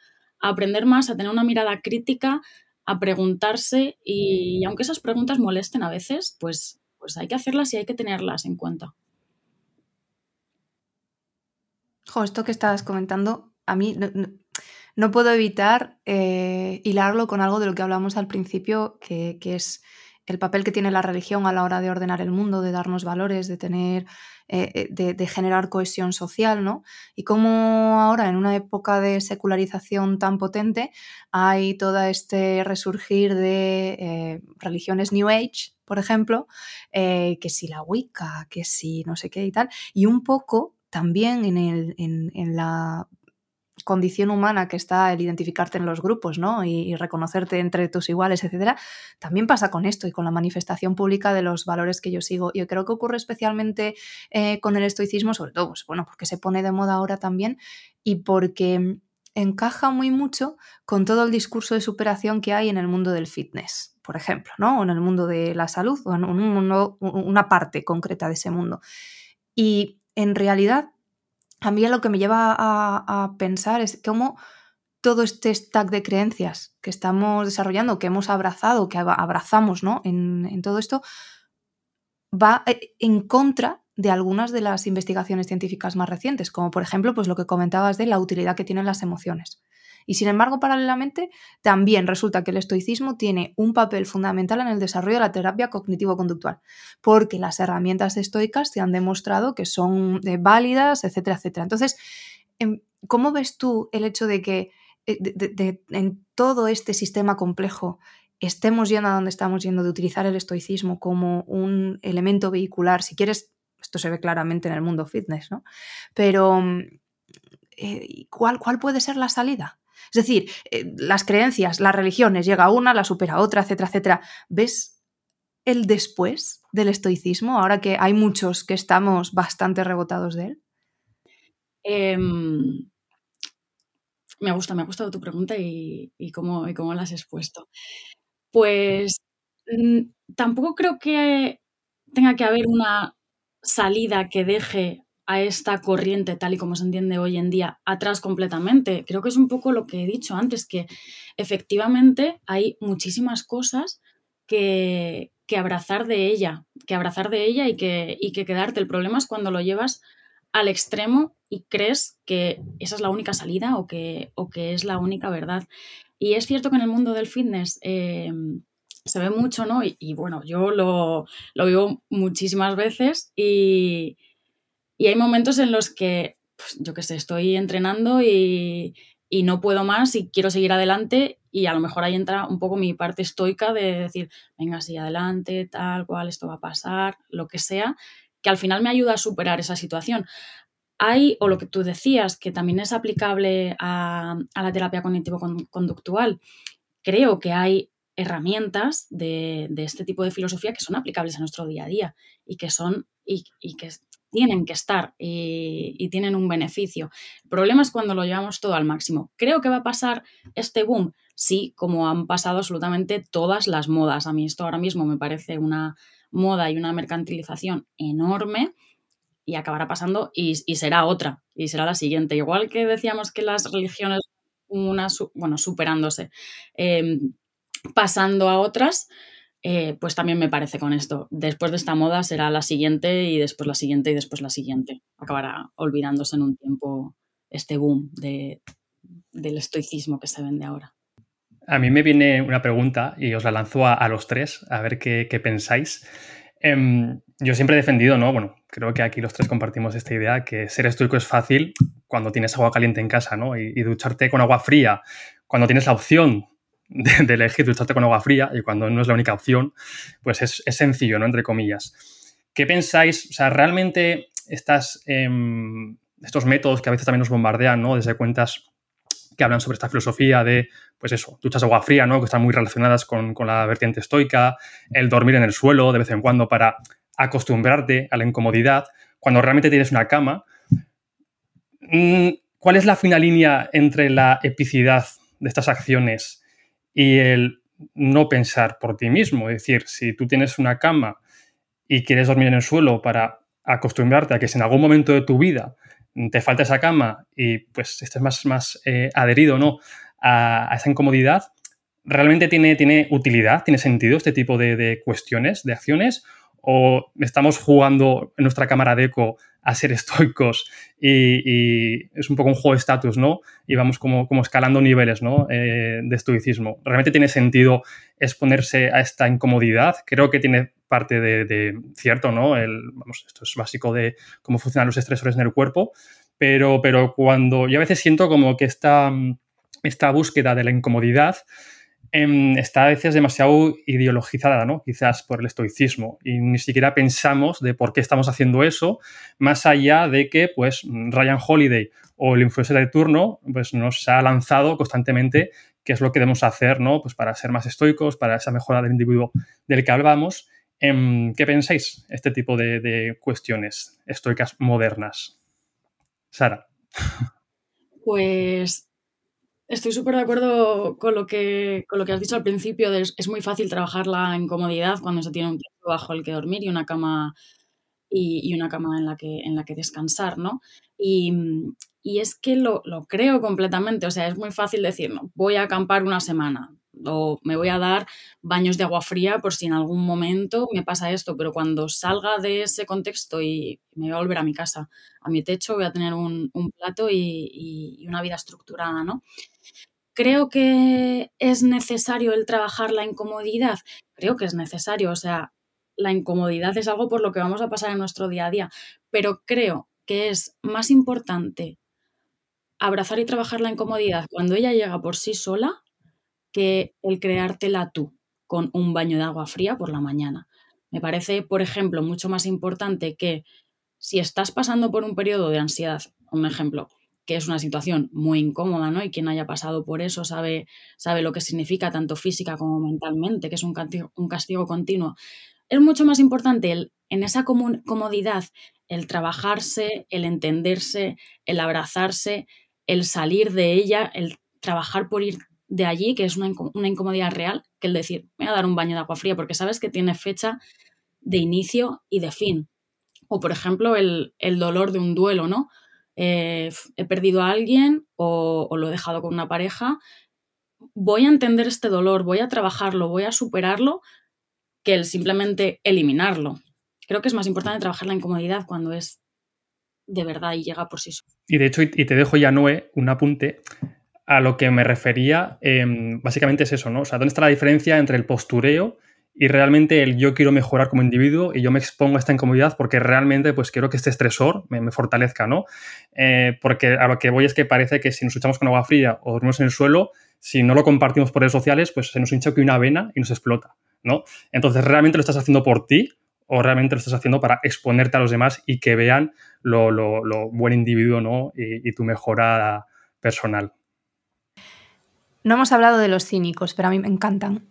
aprender más, a tener una mirada crítica, a preguntarse y, aunque esas preguntas molesten a veces, pues, pues hay que hacerlas y hay que tenerlas en cuenta. Jo, esto que estabas comentando, a mí no, puedo evitar eh, hilarlo con algo de lo que hablamos al principio, que, que es el papel que tiene la religión a la hora de ordenar el mundo, de darnos valores, de tener, eh, eh, de, generar cohesión social, ¿no? Y cómo ahora, en una época de secularización tan potente, hay todo este resurgir de eh, religiones New Age, por ejemplo, que si la Wicca, que si no sé qué y tal, y un poco también en, el, en la condición humana que está el identificarte en los grupos, ¿no? Y, reconocerte entre tus iguales, etcétera, también pasa con esto y con la manifestación pública de los valores que yo sigo. Yo creo que ocurre especialmente eh, con el estoicismo, sobre todo, pues, bueno, porque se pone de moda ahora también y porque encaja muy mucho con todo el discurso de superación que hay en el mundo del fitness, por ejemplo, ¿no? O en el mundo de la salud, o en una parte concreta de ese mundo. Y en realidad a mí lo que me lleva a, pensar es cómo todo este stack de creencias que estamos desarrollando, que hemos abrazado, que abrazamos ¿no? en, todo esto, va eh, en contra de algunas de las investigaciones científicas más recientes, como por ejemplo pues lo que comentabas de la utilidad que tienen las emociones. Y sin embargo, paralelamente, también resulta que el estoicismo tiene un papel fundamental en el desarrollo de la terapia cognitivo-conductual, porque las herramientas estoicas se han demostrado que son eh, válidas, etcétera, etcétera. Entonces, em, ¿cómo ves tú el hecho de que eh, en todo este sistema complejo estemos yendo a donde estamos yendo, de utilizar el estoicismo como un elemento vehicular, si quieres, esto se ve claramente en el mundo fitness, ¿no? Pero, eh, ¿cuál, ¿cuál puede ser la salida? Es decir, eh, las creencias, las religiones, llega una, la supera otra, etcétera, etcétera. ¿Ves el después del estoicismo, ahora que hay muchos que estamos bastante rebotados de él? Em, me gusta, me ha gustado tu pregunta y, cómo, y cómo la has expuesto. Pues tampoco creo que tenga que haber una salida que deje a esta corriente tal y como se entiende hoy en día atrás completamente. Creo que es un poco lo que he dicho antes, que efectivamente hay muchísimas cosas que, que abrazar de ella, que abrazar de ella y que, y que quedarte. El problema es cuando lo llevas al extremo y crees que esa es la única salida o que, o que es la única verdad. Y es cierto que en el mundo del fitness eh, se ve mucho, ¿no? Y, y bueno, yo lo, lo, vivo muchísimas veces y, y hay momentos en los que, pues, yo qué sé, estoy entrenando y, no puedo más y quiero seguir adelante y a lo mejor ahí entra un poco mi parte estoica de decir, venga, sí, adelante, tal cual, esto va a pasar, lo que sea, que al final me ayuda a superar esa situación. Hay, o lo que tú decías, que también es aplicable a, la terapia cognitivo-conductual, creo que hay herramientas de, este tipo de filosofía que son aplicables a nuestro día a día y que son y, y que tienen que estar y, tienen un beneficio. El problema es cuando lo llevamos todo al máximo. Creo que va a pasar este boom, sí, como han pasado absolutamente todas las modas. A mí esto ahora mismo me parece una moda y una mercantilización enorme y acabará pasando y, será otra, y será la siguiente. Igual que decíamos que las religiones, una, bueno, superándose, em, pasando a otras, eh, pues también me parece con esto. Después de esta moda será la siguiente y después la siguiente y después la siguiente. Acabará olvidándose en un tiempo este boom de, del estoicismo que se vende ahora. A mí me viene una pregunta y os la lanzo a, los tres, a ver qué, pensáis. Em, yo siempre he defendido, ¿no? Bueno, creo que aquí los tres compartimos esta idea, que ser estoico es fácil cuando tienes agua caliente en casa, ¿no? y ducharte con agua fría, cuando tienes la opción de, elegir ducharte con agua fría y cuando no es la única opción, pues es, sencillo, ¿no? Entre comillas. ¿Qué pensáis? O sea, realmente estas, em, estos métodos que a veces también nos bombardean, ¿no? Desde cuentas que hablan sobre esta filosofía de, pues eso, duchas de agua fría, ¿no? Que están muy relacionadas con, con la vertiente estoica, el dormir en el suelo de vez en cuando para acostumbrarte a la incomodidad, cuando realmente tienes una cama. Mm, ¿Cuál es la fina línea entre la epicidad de estas acciones y el no pensar por ti mismo. Es decir, si tú tienes una cama y quieres dormir en el suelo para acostumbrarte a que si en algún momento de tu vida te falta esa cama y pues estés más, más eh, adherido ¿no? a, esa incomodidad, ¿realmente tiene, tiene utilidad, tiene sentido este tipo de, de cuestiones, de acciones? ¿O estamos jugando en nuestra cámara de eco a ser estoicos y, es un poco un juego de estatus, ¿no? Y vamos como, como escalando niveles, ¿no? Eh, de estoicismo. ¿Realmente tiene sentido exponerse a esta incomodidad? Creo que tiene parte de, cierto, ¿no? El, esto es básico de cómo funcionan los estresores en el cuerpo, pero, pero cuando yo a veces siento como que esta, esta búsqueda de la incomodidad Em, está a veces demasiado ideologizada, ¿no? Quizás por el estoicismo. Y ni siquiera pensamos de por qué estamos haciendo eso, más allá de que, pues, Ryan Holiday o el influencer de turno, pues, nos ha lanzado constantemente qué es lo que debemos hacer, ¿no? Pues para ser más estoicos, para esa mejora del individuo del que hablamos. Em, ¿Qué pensáis este tipo de cuestiones estoicas modernas? Sara. Pues Estoy súper de acuerdo con lo, que, con lo que has dicho al principio. es muy fácil trabajar la incomodidad cuando se tiene un techo bajo el que dormir y una cama y, una cama en la que, en la que descansar, ¿no? Y, es que lo, lo, creo completamente. O sea, es muy fácil decir, no, voy a acampar una semana o me voy a dar baños de agua fría por si en algún momento me pasa esto, pero cuando salga de ese contexto y me voy a volver a mi casa, a mi techo, voy a tener un, plato y, y, una vida estructurada, ¿no? Creo que es necesario el trabajar la incomodidad. Creo que es necesario. O sea, la incomodidad es algo por lo que vamos a pasar en nuestro día a día. Pero creo que es más importante abrazar y trabajar la incomodidad cuando ella llega por sí sola que el creártela tú con un baño de agua fría por la mañana. Me parece, por ejemplo, mucho más importante que si estás pasando por un periodo de ansiedad, un ejemplo, que es una situación muy incómoda, ¿no? Y quien haya pasado por eso sabe, sabe lo que significa tanto física como mentalmente, que es un castigo, un castigo continuo. Es mucho más importante el, en esa comodidad el trabajarse, el entenderse, el abrazarse, el salir de ella, el trabajar por ir de allí, que es una, incomodidad real, que el decir, voy a dar un baño de agua fría, porque sabes que tiene fecha de inicio y de fin. O, por ejemplo, el, el dolor de un duelo, ¿no? Eh, he perdido a alguien o, lo he dejado con una pareja, voy a entender este dolor, voy a trabajarlo, voy a superarlo, que el simplemente eliminarlo. Creo que es más importante trabajar la incomodidad cuando es de verdad y llega por sí solo. Y de hecho, y te dejo ya, Noé, un apunte. A lo que me refería, em, básicamente es eso, ¿no? O sea, ¿dónde está la diferencia entre el postureo y realmente el yo quiero mejorar como individuo y yo me expongo a esta incomodidad porque realmente pues quiero que este estresor me, fortalezca, ¿no? Eh, porque a lo que voy es que parece que si nos echamos con agua fría o dormimos en el suelo, si no lo compartimos por redes sociales, pues se nos hincha que una vena y nos explota, ¿no? Entonces, ¿realmente lo estás haciendo por ti o realmente lo estás haciendo para exponerte a los demás y que vean lo, buen individuo, ¿no? Y, y tu mejora personal. No hemos hablado de los cínicos, pero a mí me encantan.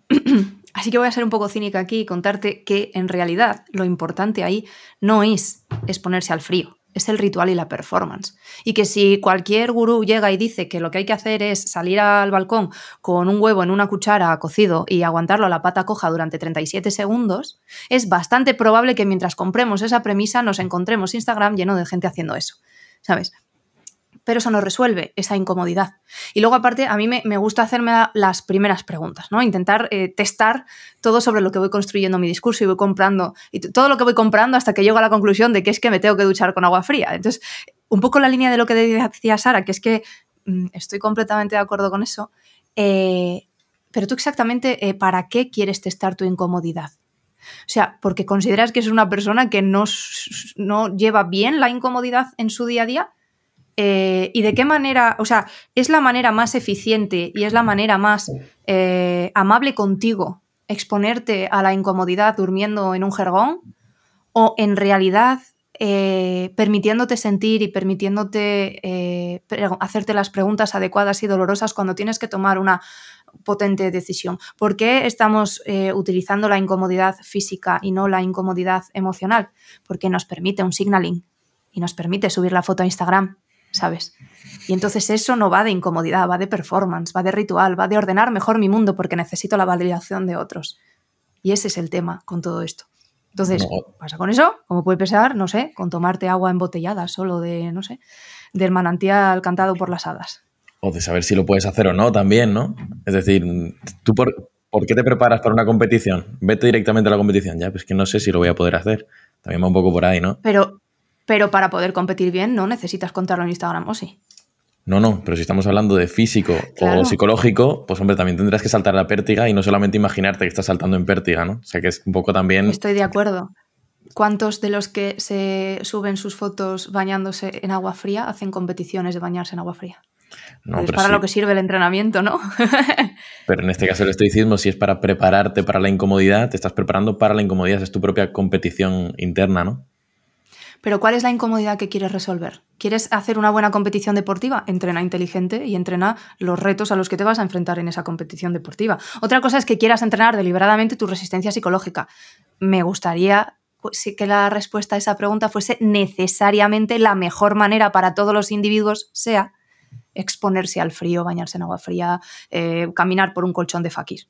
Así que voy a ser un poco cínica aquí y contarte que en realidad lo importante ahí no es exponerse al frío, es el ritual y la performance. Y que si cualquier gurú llega y dice que lo que hay que hacer es salir al balcón con un huevo en una cuchara cocido y aguantarlo a la pata coja durante 37 segundos, es bastante probable que mientras compremos esa premisa nos encontremos Instagram lleno de gente haciendo eso. ¿Sabes? Pero eso no resuelve esa incomodidad. Y luego, aparte, a mí me, gusta hacerme las primeras preguntas, ¿no? Intentar eh, testar todo sobre lo que voy construyendo mi discurso y voy comprando, y todo lo que voy comprando hasta que llego a la conclusión de que es que me tengo que duchar con agua fría. Entonces, un poco la línea de lo que decía Sara, que es que mm, estoy completamente de acuerdo con eso. Eh, pero tú exactamente, eh, ¿para qué quieres testar tu incomodidad? O sea, porque consideras que es una persona que no, no lleva bien la incomodidad en su día a día eh, y de qué manera, o sea, es la manera más eficiente y es la manera más eh, amable contigo exponerte a la incomodidad durmiendo en un jergón o en realidad eh, permitiéndote sentir y permitiéndote hacerte las preguntas adecuadas y dolorosas cuando tienes que tomar una potente decisión. ¿Por qué estamos utilizando la incomodidad física y no la incomodidad emocional? Porque nos permite un signaling y nos permite subir la foto a Instagram ¿sabes? Y entonces eso no va de incomodidad, va de performance, va de ritual, va de ordenar mejor mi mundo porque necesito la validación de otros. Y ese es el tema con todo esto. Entonces, pasa con eso, como puede pesar, no sé, con tomarte agua embotellada solo de, no sé, del manantial cantado por las hadas. O de saber si lo puedes hacer o no también, ¿no? Es decir, tú por, ¿por qué te preparas para una competición? Vete directamente a la competición, ya, pues que no sé si lo voy a poder hacer. También va un poco por ahí, ¿no? Pero, pero para poder competir bien no necesitas contarlo en Instagram, ¿o sí? No, no, pero si estamos hablando de físico o psicológico, pues hombre, también tendrás que saltar la pértiga y no solamente imaginarte que estás saltando en pértiga, ¿no? O sea que es un poco también... Estoy de acuerdo. ¿Cuántos de los que se suben sus fotos bañándose en agua fría hacen competiciones de bañarse en agua fría? No, es para lo que sirve el entrenamiento, ¿no? pero en este caso el estoicismo, si es para prepararte para la incomodidad, te estás preparando para la incomodidad, es tu propia competición interna, ¿no? Pero ¿cuál es la incomodidad que quieres resolver? ¿Quieres hacer una buena competición deportiva? Entrena inteligente y entrena los retos a los que te vas a enfrentar en esa competición deportiva. Otra cosa es que quieras entrenar deliberadamente tu resistencia psicológica. Me gustaría pues, que la respuesta a esa pregunta fuese necesariamente la mejor manera para todos los individuos sea exponerse al frío, bañarse en agua fría, eh, caminar por un colchón de fakir.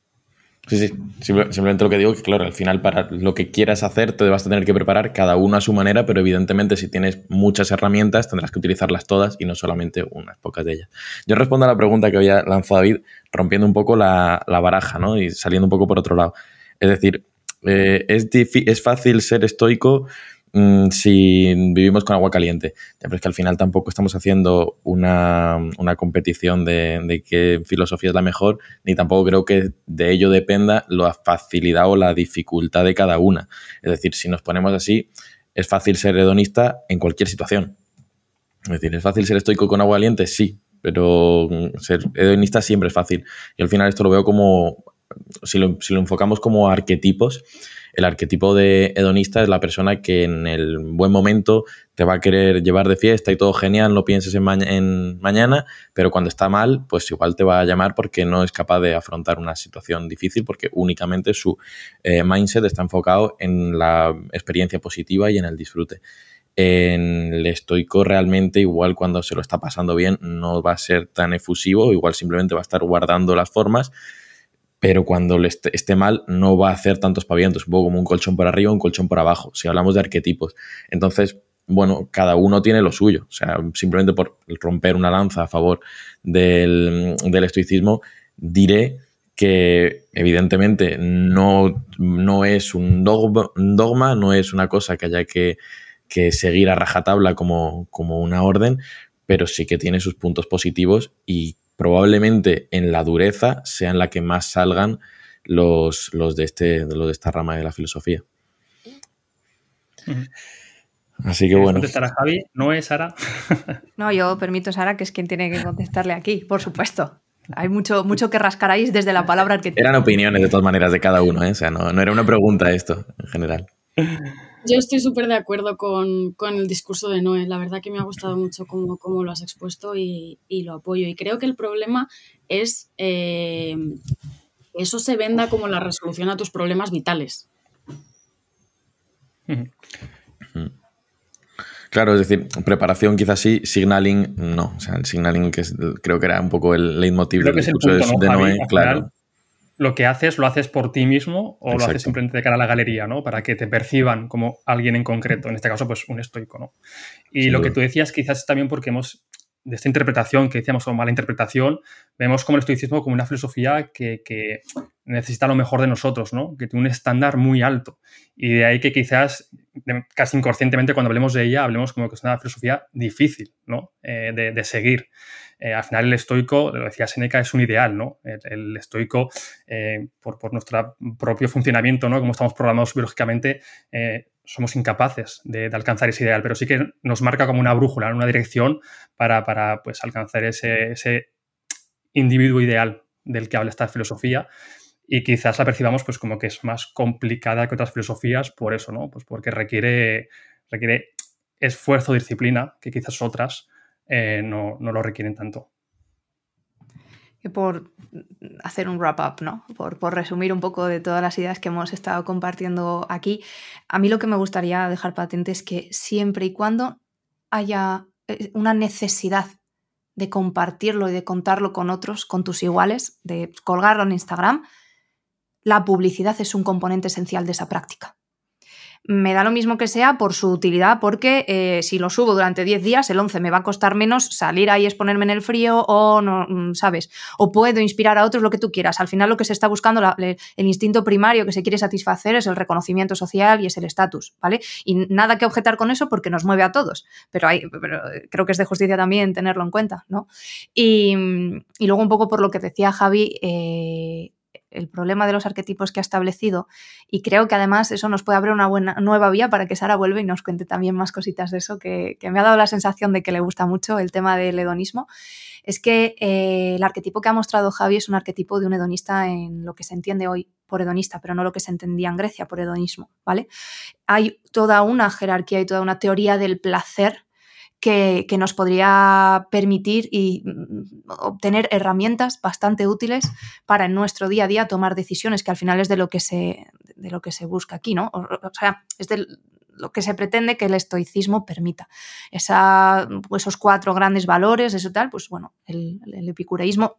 Sí, sí, simplemente lo que digo que, claro, al final para lo que quieras hacer te vas a tener que preparar cada uno a su manera, pero evidentemente si tienes muchas herramientas tendrás que utilizarlas todas y no solamente unas pocas de ellas. Yo respondo a la pregunta que había lanzado David, rompiendo un poco la, baraja, ¿no? Y saliendo un poco por otro lado. Es decir, eh, es, es fácil ser estoico Mm, si vivimos con agua caliente. Pero es que al final tampoco estamos haciendo una, competición de, qué filosofía es la mejor, ni tampoco creo que de ello dependa la facilidad o la dificultad de cada una. Es decir, si nos ponemos así, es fácil ser hedonista en cualquier situación. Es decir, ¿es fácil ser estoico con agua caliente? Sí, pero ser hedonista siempre es fácil. Y al final esto lo veo como, si lo, si lo enfocamos como arquetipos, el arquetipo de hedonista es la persona que en el buen momento te va a querer llevar de fiesta y todo genial, no pienses en, mañana, pero cuando está mal, pues igual te va a llamar porque no es capaz de afrontar una situación difícil porque únicamente su eh, mindset está enfocado en la experiencia positiva y en el disfrute. En el estoico realmente igual cuando se lo está pasando bien no va a ser tan efusivo, igual simplemente va a estar guardando las formas pero cuando le esté, mal no va a hacer tantos pavientos, un poco como un colchón por arriba, un colchón por abajo, si hablamos de arquetipos. Entonces, bueno, cada uno tiene lo suyo, o sea, simplemente por romper una lanza a favor del, estoicismo, diré que evidentemente no, no es un dogma, no es una cosa que haya que, que seguir a rajatabla como, como una orden, pero sí que tiene sus puntos positivos y probablemente en la dureza sea en la que más salgan los, los de, este, de esta rama de la filosofía. Así que bueno. contestar a Javi? ¿No es Sara? no, yo permito a Sara, que es quien tiene que contestarle aquí, por supuesto. Hay mucho, mucho que rascaráis desde la palabra que Eran opiniones de todas maneras de cada uno, ¿eh? o sea, no, no era una pregunta esto en general. Yo estoy súper de acuerdo con, el discurso de Noé. La verdad que me ha gustado mucho cómo, cómo lo has expuesto y, lo apoyo. Y creo que el problema es eh, eso se venda como la resolución a tus problemas vitales. Claro, es decir, preparación quizás sí, signaling no. O sea, el signaling que creo que era un poco el leitmotiv del discurso de Noé, claro lo que haces lo haces por ti mismo o lo haces simplemente de cara a la galería, ¿no? Para que te perciban como alguien en concreto, en este caso, pues un estoico, ¿no? Y lo que tú decías quizás también porque hemos, de esta interpretación que decíamos, o mala interpretación, vemos como el estoicismo como una filosofía que, necesita lo mejor de nosotros, ¿no? Que tiene un estándar muy alto. Y de ahí que quizás, casi inconscientemente, cuando hablemos de ella, hablemos como que es una filosofía difícil, ¿no? Eh, de, de seguir. Eh, al final el estoico, lo decía Seneca, es un ideal, ¿no? El, estoico, eh, por, nuestro propio funcionamiento, ¿no? Como estamos programados biológicamente, eh, somos incapaces de, alcanzar ese ideal, pero sí que nos marca como una brújula, una dirección para, pues, alcanzar ese, individuo ideal del que habla esta filosofía y quizás la percibamos pues como que es más complicada que otras filosofías por eso, ¿no? Pues porque requiere, requiere esfuerzo, disciplina, que quizás otras eh, no, lo requieren tanto. Y por hacer un wrap-up, ¿no? Por, resumir un poco de todas las ideas que hemos estado compartiendo aquí, a mí lo que me gustaría dejar patente es que siempre y cuando haya eh, una necesidad de compartirlo y de contarlo con otros, con tus iguales, de colgarlo en Instagram, la publicidad es un componente esencial de esa práctica. Me da lo mismo que sea por su utilidad, porque eh, si lo subo durante 10 días, el 11 me va a costar menos salir ahí, exponerme en el frío o no, mm, ¿sabes? O puedo inspirar a otros lo que tú quieras. Al final lo que se está buscando, el instinto primario que se quiere satisfacer es el reconocimiento social y es el estatus, ¿vale? Y nada que objetar con eso porque nos mueve a todos, pero, hay, creo que es de justicia también tenerlo en cuenta, ¿no? Y, y luego un poco por lo que decía Javi, eh, el problema de los arquetipos que ha establecido y creo que además eso nos puede abrir una buena, nueva vía para que Sara vuelva y nos cuente también más cositas de eso, que, me ha dado la sensación de que le gusta mucho el tema del hedonismo. Es que eh, el arquetipo que ha mostrado Javi es un arquetipo de un hedonista en lo que se entiende hoy por hedonista, pero no lo que se entendía en Grecia por hedonismo, ¿vale? Hay toda una jerarquía y toda una teoría del placer que, nos podría permitir y mm, obtener herramientas bastante útiles para en nuestro día a día tomar decisiones, que al final es de lo que se, de lo que se busca aquí, ¿no? O, sea, es de lo que se pretende que el estoicismo permita. Esa, esos cuatro grandes valores, eso tal, pues bueno, el, el epicureísmo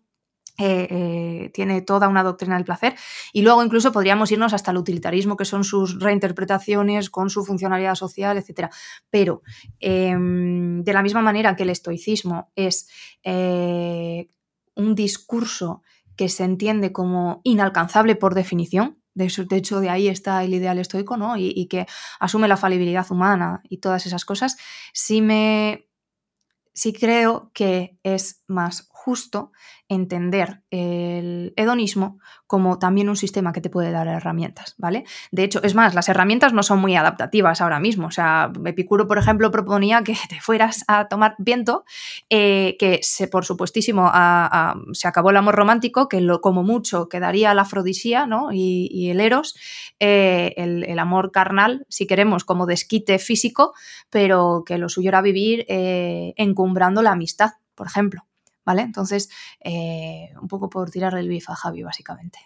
eh, eh, tiene toda una doctrina del placer y luego incluso podríamos irnos hasta el utilitarismo que son sus reinterpretaciones con su funcionalidad social, etc. Pero em, de la misma manera que el estoicismo es eh, un discurso que se entiende como inalcanzable por definición, de, hecho, de ahí está el ideal estoico, ¿no? Y, que asume la falibilidad humana y todas esas cosas, sí me. sí creo que es más justo entender el hedonismo como también un sistema que te puede dar herramientas, ¿vale? De hecho, es más, las herramientas no son muy adaptativas ahora mismo. O sea, Epicuro, por ejemplo, proponía que te fueras a tomar viento, eh, que se, por supuestísimo se acabó el amor romántico, que lo, como mucho quedaría la afrodisía ¿no? y, el eros, eh, el, amor carnal, si queremos, como desquite físico, pero que lo suyo era vivir eh, encumbrando la amistad, por ejemplo. ¿Vale? Entonces, eh, un poco por tirarle el bif a Javi, básicamente.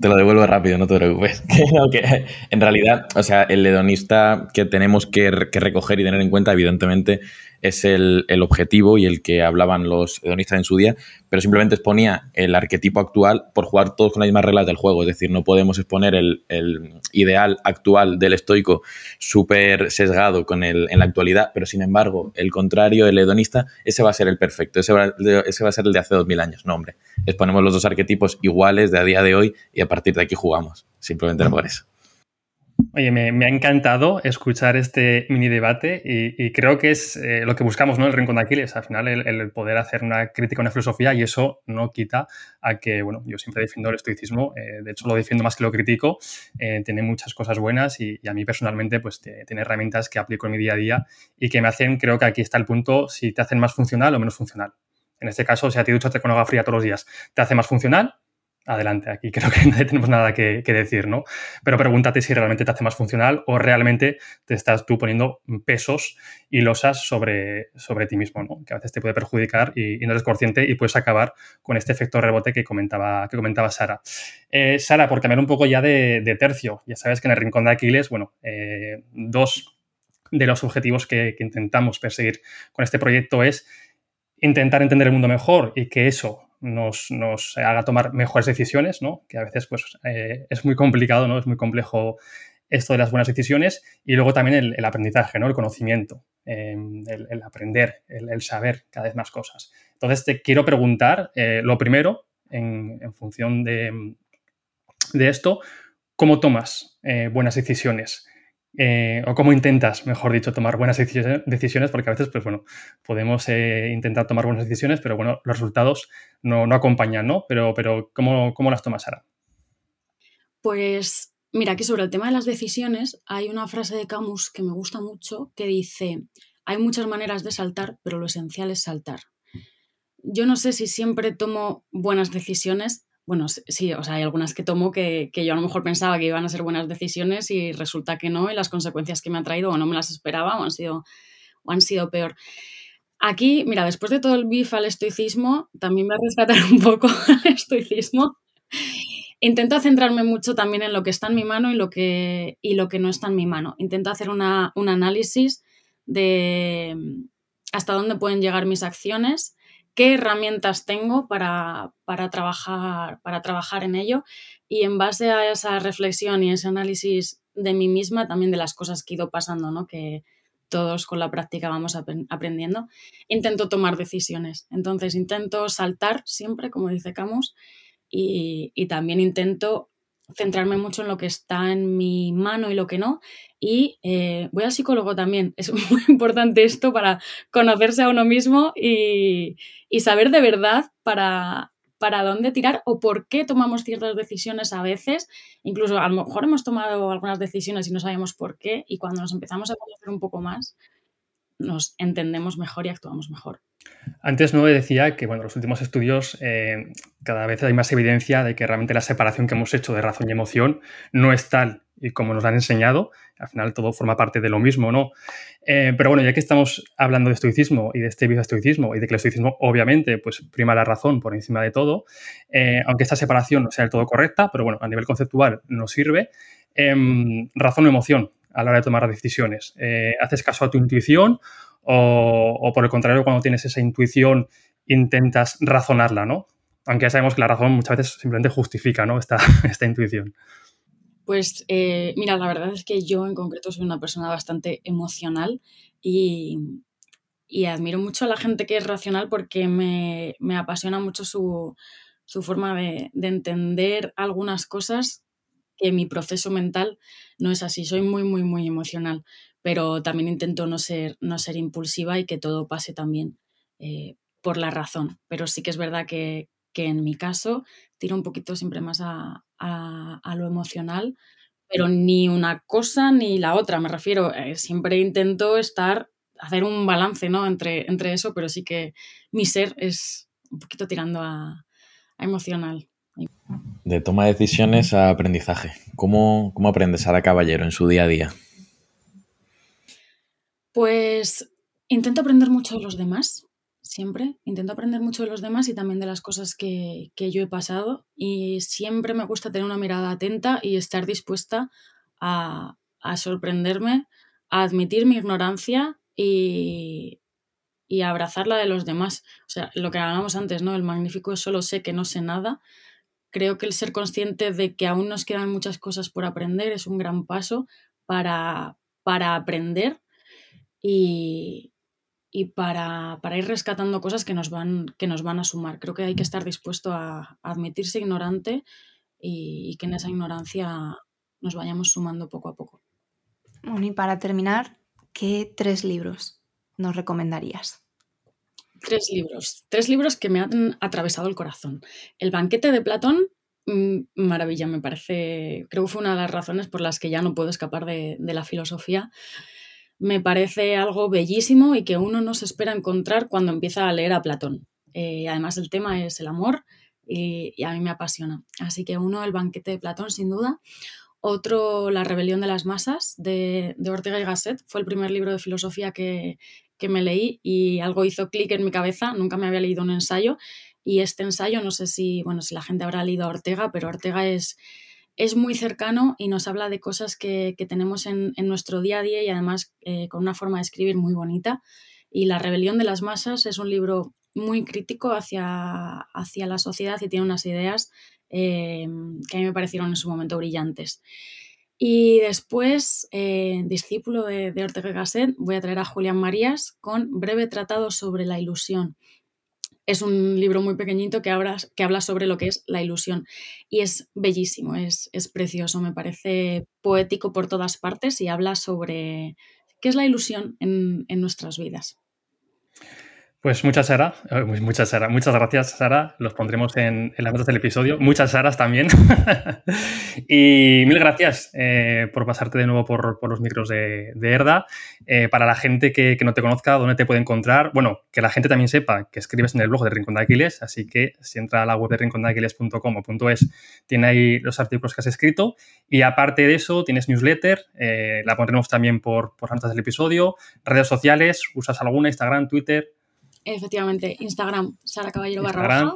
te lo devuelvo rápido, no te preocupes. en realidad, o sea, el hedonista que tenemos que, recoger y tener en cuenta, evidentemente, es el, objetivo y el que hablaban los hedonistas en su día, pero simplemente exponía el arquetipo actual por jugar todos con las mismas reglas del juego. Es decir, no podemos exponer el, ideal actual del estoico súper sesgado con el, en la actualidad, pero sin embargo, el contrario, el hedonista, ese va a ser el perfecto, ese va, ese va a ser el de hace dos mil años. No, hombre, exponemos los dos arquetipos iguales de a día de hoy y a partir de aquí jugamos. Simplemente por eso. Oye, me, ha encantado escuchar este mini debate y, creo que es eh, lo que buscamos, ¿no? El rincón de Aquiles, al final el, poder hacer una crítica, una filosofía y eso no quita a que, bueno, yo siempre defiendo el estoicismo, eh, de hecho lo defiendo más que lo critico, eh, tiene muchas cosas buenas y, a mí personalmente pues tiene herramientas que aplico en mi día a día y que me hacen, creo que aquí está el punto, si te hacen más funcional o menos funcional. En este caso, si a ti ducharte con agua fría todos los días te hace más funcional, adelante. Aquí creo que no tenemos nada que, decir, ¿no? Pero pregúntate si realmente te hace más funcional o realmente te estás tú poniendo pesos y losas sobre, sobre ti mismo, ¿no? Que a veces te puede perjudicar y, no eres consciente y puedes acabar con este efecto rebote que comentaba, que comentaba Sara. Eh, Sara, por cambiar un poco ya de, tercio, ya sabes que en el Rincón de Aquiles, bueno, eh, dos de los objetivos que, que intentamos perseguir con este proyecto es intentar entender el mundo mejor y que eso nos, haga tomar mejores decisiones, ¿no? Que a veces pues, eh, es muy complicado, ¿no? Es muy complejo esto de las buenas decisiones y luego también el, aprendizaje, ¿no? El conocimiento, em, el, aprender, el, saber cada vez más cosas. Entonces te quiero preguntar, eh, lo primero, en, función de, de, esto, ¿cómo tomas eh, buenas decisiones? Eh, o cómo intentas, mejor dicho, tomar buenas decisiones, porque a veces, pues bueno, podemos eh, intentar tomar buenas decisiones, pero bueno, los resultados no, acompañan, ¿no? Pero, pero ¿cómo, ¿cómo, las tomas, Sara? Pues mira, aquí sobre el tema de las decisiones hay una frase de Camus que me gusta mucho que dice, hay muchas maneras de saltar, pero lo esencial es saltar. Yo no sé si siempre tomo buenas decisiones, bueno, sí, o sea, hay algunas que tomo que, yo a lo mejor pensaba que iban a ser buenas decisiones y resulta que no, y las consecuencias que me han traído o no me las esperaba o han sido, o han sido peor. Aquí, mira, después de todo el bif al estoicismo, también voy a un poco al estoicismo. Intento centrarme mucho también en lo que está en mi mano y lo que, y lo que no está en mi mano. Intento hacer una, un análisis de hasta dónde pueden llegar mis acciones qué herramientas tengo para, trabajar, para trabajar en ello y en base a esa reflexión y ese análisis de mí misma, también de las cosas que he ido pasando, ¿no? Que todos con la práctica vamos aprendiendo. Intento tomar decisiones. Entonces intento saltar siempre, como dice Camus, y, y también intento centrarme mucho en lo que está en mi mano y lo que no. Y eh, voy al psicólogo también. Es muy importante esto para conocerse a uno mismo y, y saber de verdad para, para dónde tirar o por qué tomamos ciertas decisiones a veces. Incluso a lo mejor hemos tomado algunas decisiones y no sabemos por qué. Y cuando nos empezamos a conocer un poco más, nos entendemos mejor y actuamos mejor. Antes no decía que bueno, los últimos estudios eh, cada vez hay más evidencia de que realmente la separación que hemos hecho de razón y emoción no es tal y como nos han enseñado. Al final todo forma parte de lo mismo, ¿no? Eh, pero bueno, ya que estamos hablando de estoicismo y de este estoicismo y de que el estoicismo obviamente pues prima la razón por encima de todo, eh, aunque esta separación no sea del todo correcta, pero bueno, a nivel conceptual nos sirve, em, razón o emoción a la hora de tomar decisiones. ¿Haces caso a tu intuición o, por el contrario, cuando tienes esa intuición intentas razonarla, ¿no? Aunque ya sabemos que la razón muchas veces simplemente justifica ¿no? esta, esta intuición. Pues eh, mira, la verdad es que yo en concreto soy una persona bastante emocional y, admiro mucho a la gente que es racional porque me, apasiona mucho su, forma de, de, entender algunas cosas que mi proceso mental no es así. Soy muy, muy, muy emocional pero también intento no ser, no ser impulsiva y que todo pase también eh, por la razón. Pero sí que es verdad que, en mi caso tiro un poquito siempre más a, lo emocional, pero ni una cosa ni la otra, me refiero, eh, siempre intento estar, hacer un balance ¿no? entre, entre eso, pero sí que mi ser es un poquito tirando a, emocional. De toma de decisiones a aprendizaje. ¿Cómo, ¿Cómo aprendes Sara Caballero en su día a día? Pues intento aprender mucho de los demás, siempre. Intento aprender mucho de los demás y también de las cosas que, yo he pasado. Y siempre me gusta tener una mirada atenta y estar dispuesta a, sorprenderme, a admitir mi ignorancia y, y a abrazar la de los demás. O sea, lo que hablábamos antes, ¿no? El magnífico es solo sé que no sé nada. Creo que el ser consciente de que aún nos quedan muchas cosas por aprender es un gran paso para, para aprender y, para, ir rescatando cosas que nos, van, que nos van a sumar. Creo que hay que estar dispuesto a, admitirse ignorante y, que en esa ignorancia nos vayamos sumando poco a poco. Y para terminar, ¿qué tres libros nos recomendarías? Tres libros. Tres libros que me han atravesado el corazón. El banquete de Platón, mm, maravilla, me parece. Creo que fue una de las razones por las que ya no puedo escapar de, la filosofía me parece algo bellísimo y que uno no se espera encontrar cuando empieza a leer a Platón. Eh, además, el tema es el amor y, a mí me apasiona. Así que uno, el banquete de Platón, sin duda. Otro, La rebelión de las masas, de, Ortega y Gasset. Fue el primer libro de filosofía que, que me leí y algo hizo clic en mi cabeza. Nunca me había leído un ensayo. Y este ensayo, no sé si, bueno, si la gente habrá leído a Ortega, pero Ortega es es muy cercano y nos habla de cosas que, tenemos en, nuestro día a día y además eh, con una forma de escribir muy bonita. Y La rebelión de las masas es un libro muy crítico hacia, hacia la sociedad y tiene unas ideas eh, que a mí me parecieron en su momento brillantes. Y después, eh, discípulo de, Ortega Gasset, voy a traer a Julián Marías con Breve Tratado sobre la Ilusión es un libro muy pequeñito que habla, que habla sobre lo que es la ilusión y es bellísimo, es, es precioso, me parece poético por todas partes y habla sobre qué es la ilusión en, en nuestras vidas. Pues muchas Sara, eh, muchas Sara, muchas gracias Sara, los pondremos en, las notas del episodio, muchas Saras también. y mil gracias eh, por pasarte de nuevo por, los micros de, de Erda. Eh, para la gente que, no te conozca, ¿dónde te puede encontrar? Bueno, que la gente también sepa que escribes en el blog de Rincón de Aquiles, así que si entra a la web de rincondaquiles.com o .es, tiene ahí los artículos que has escrito. Y aparte de eso, tienes newsletter, la pondremos también por, por las notas del episodio, redes sociales, ¿usas alguna? Instagram, Twitter efectivamente, Instagram, Sara Caballero barra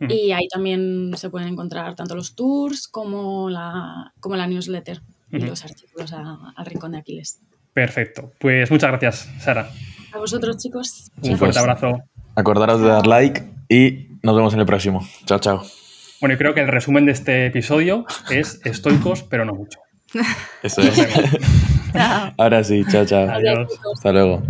Y ahí también se pueden encontrar tanto los tours como la, como la newsletter y los artículos al Rincón de Aquiles. Perfecto. Pues muchas gracias, Sara. A vosotros, chicos. Un fuerte abrazo. Acordaros de dar like y nos vemos en el próximo. Chao, chao. Bueno, y creo que el resumen de este episodio es estoicos, pero no mucho. Eso es. Ahora sí, chao, chao. Adiós. Hasta luego.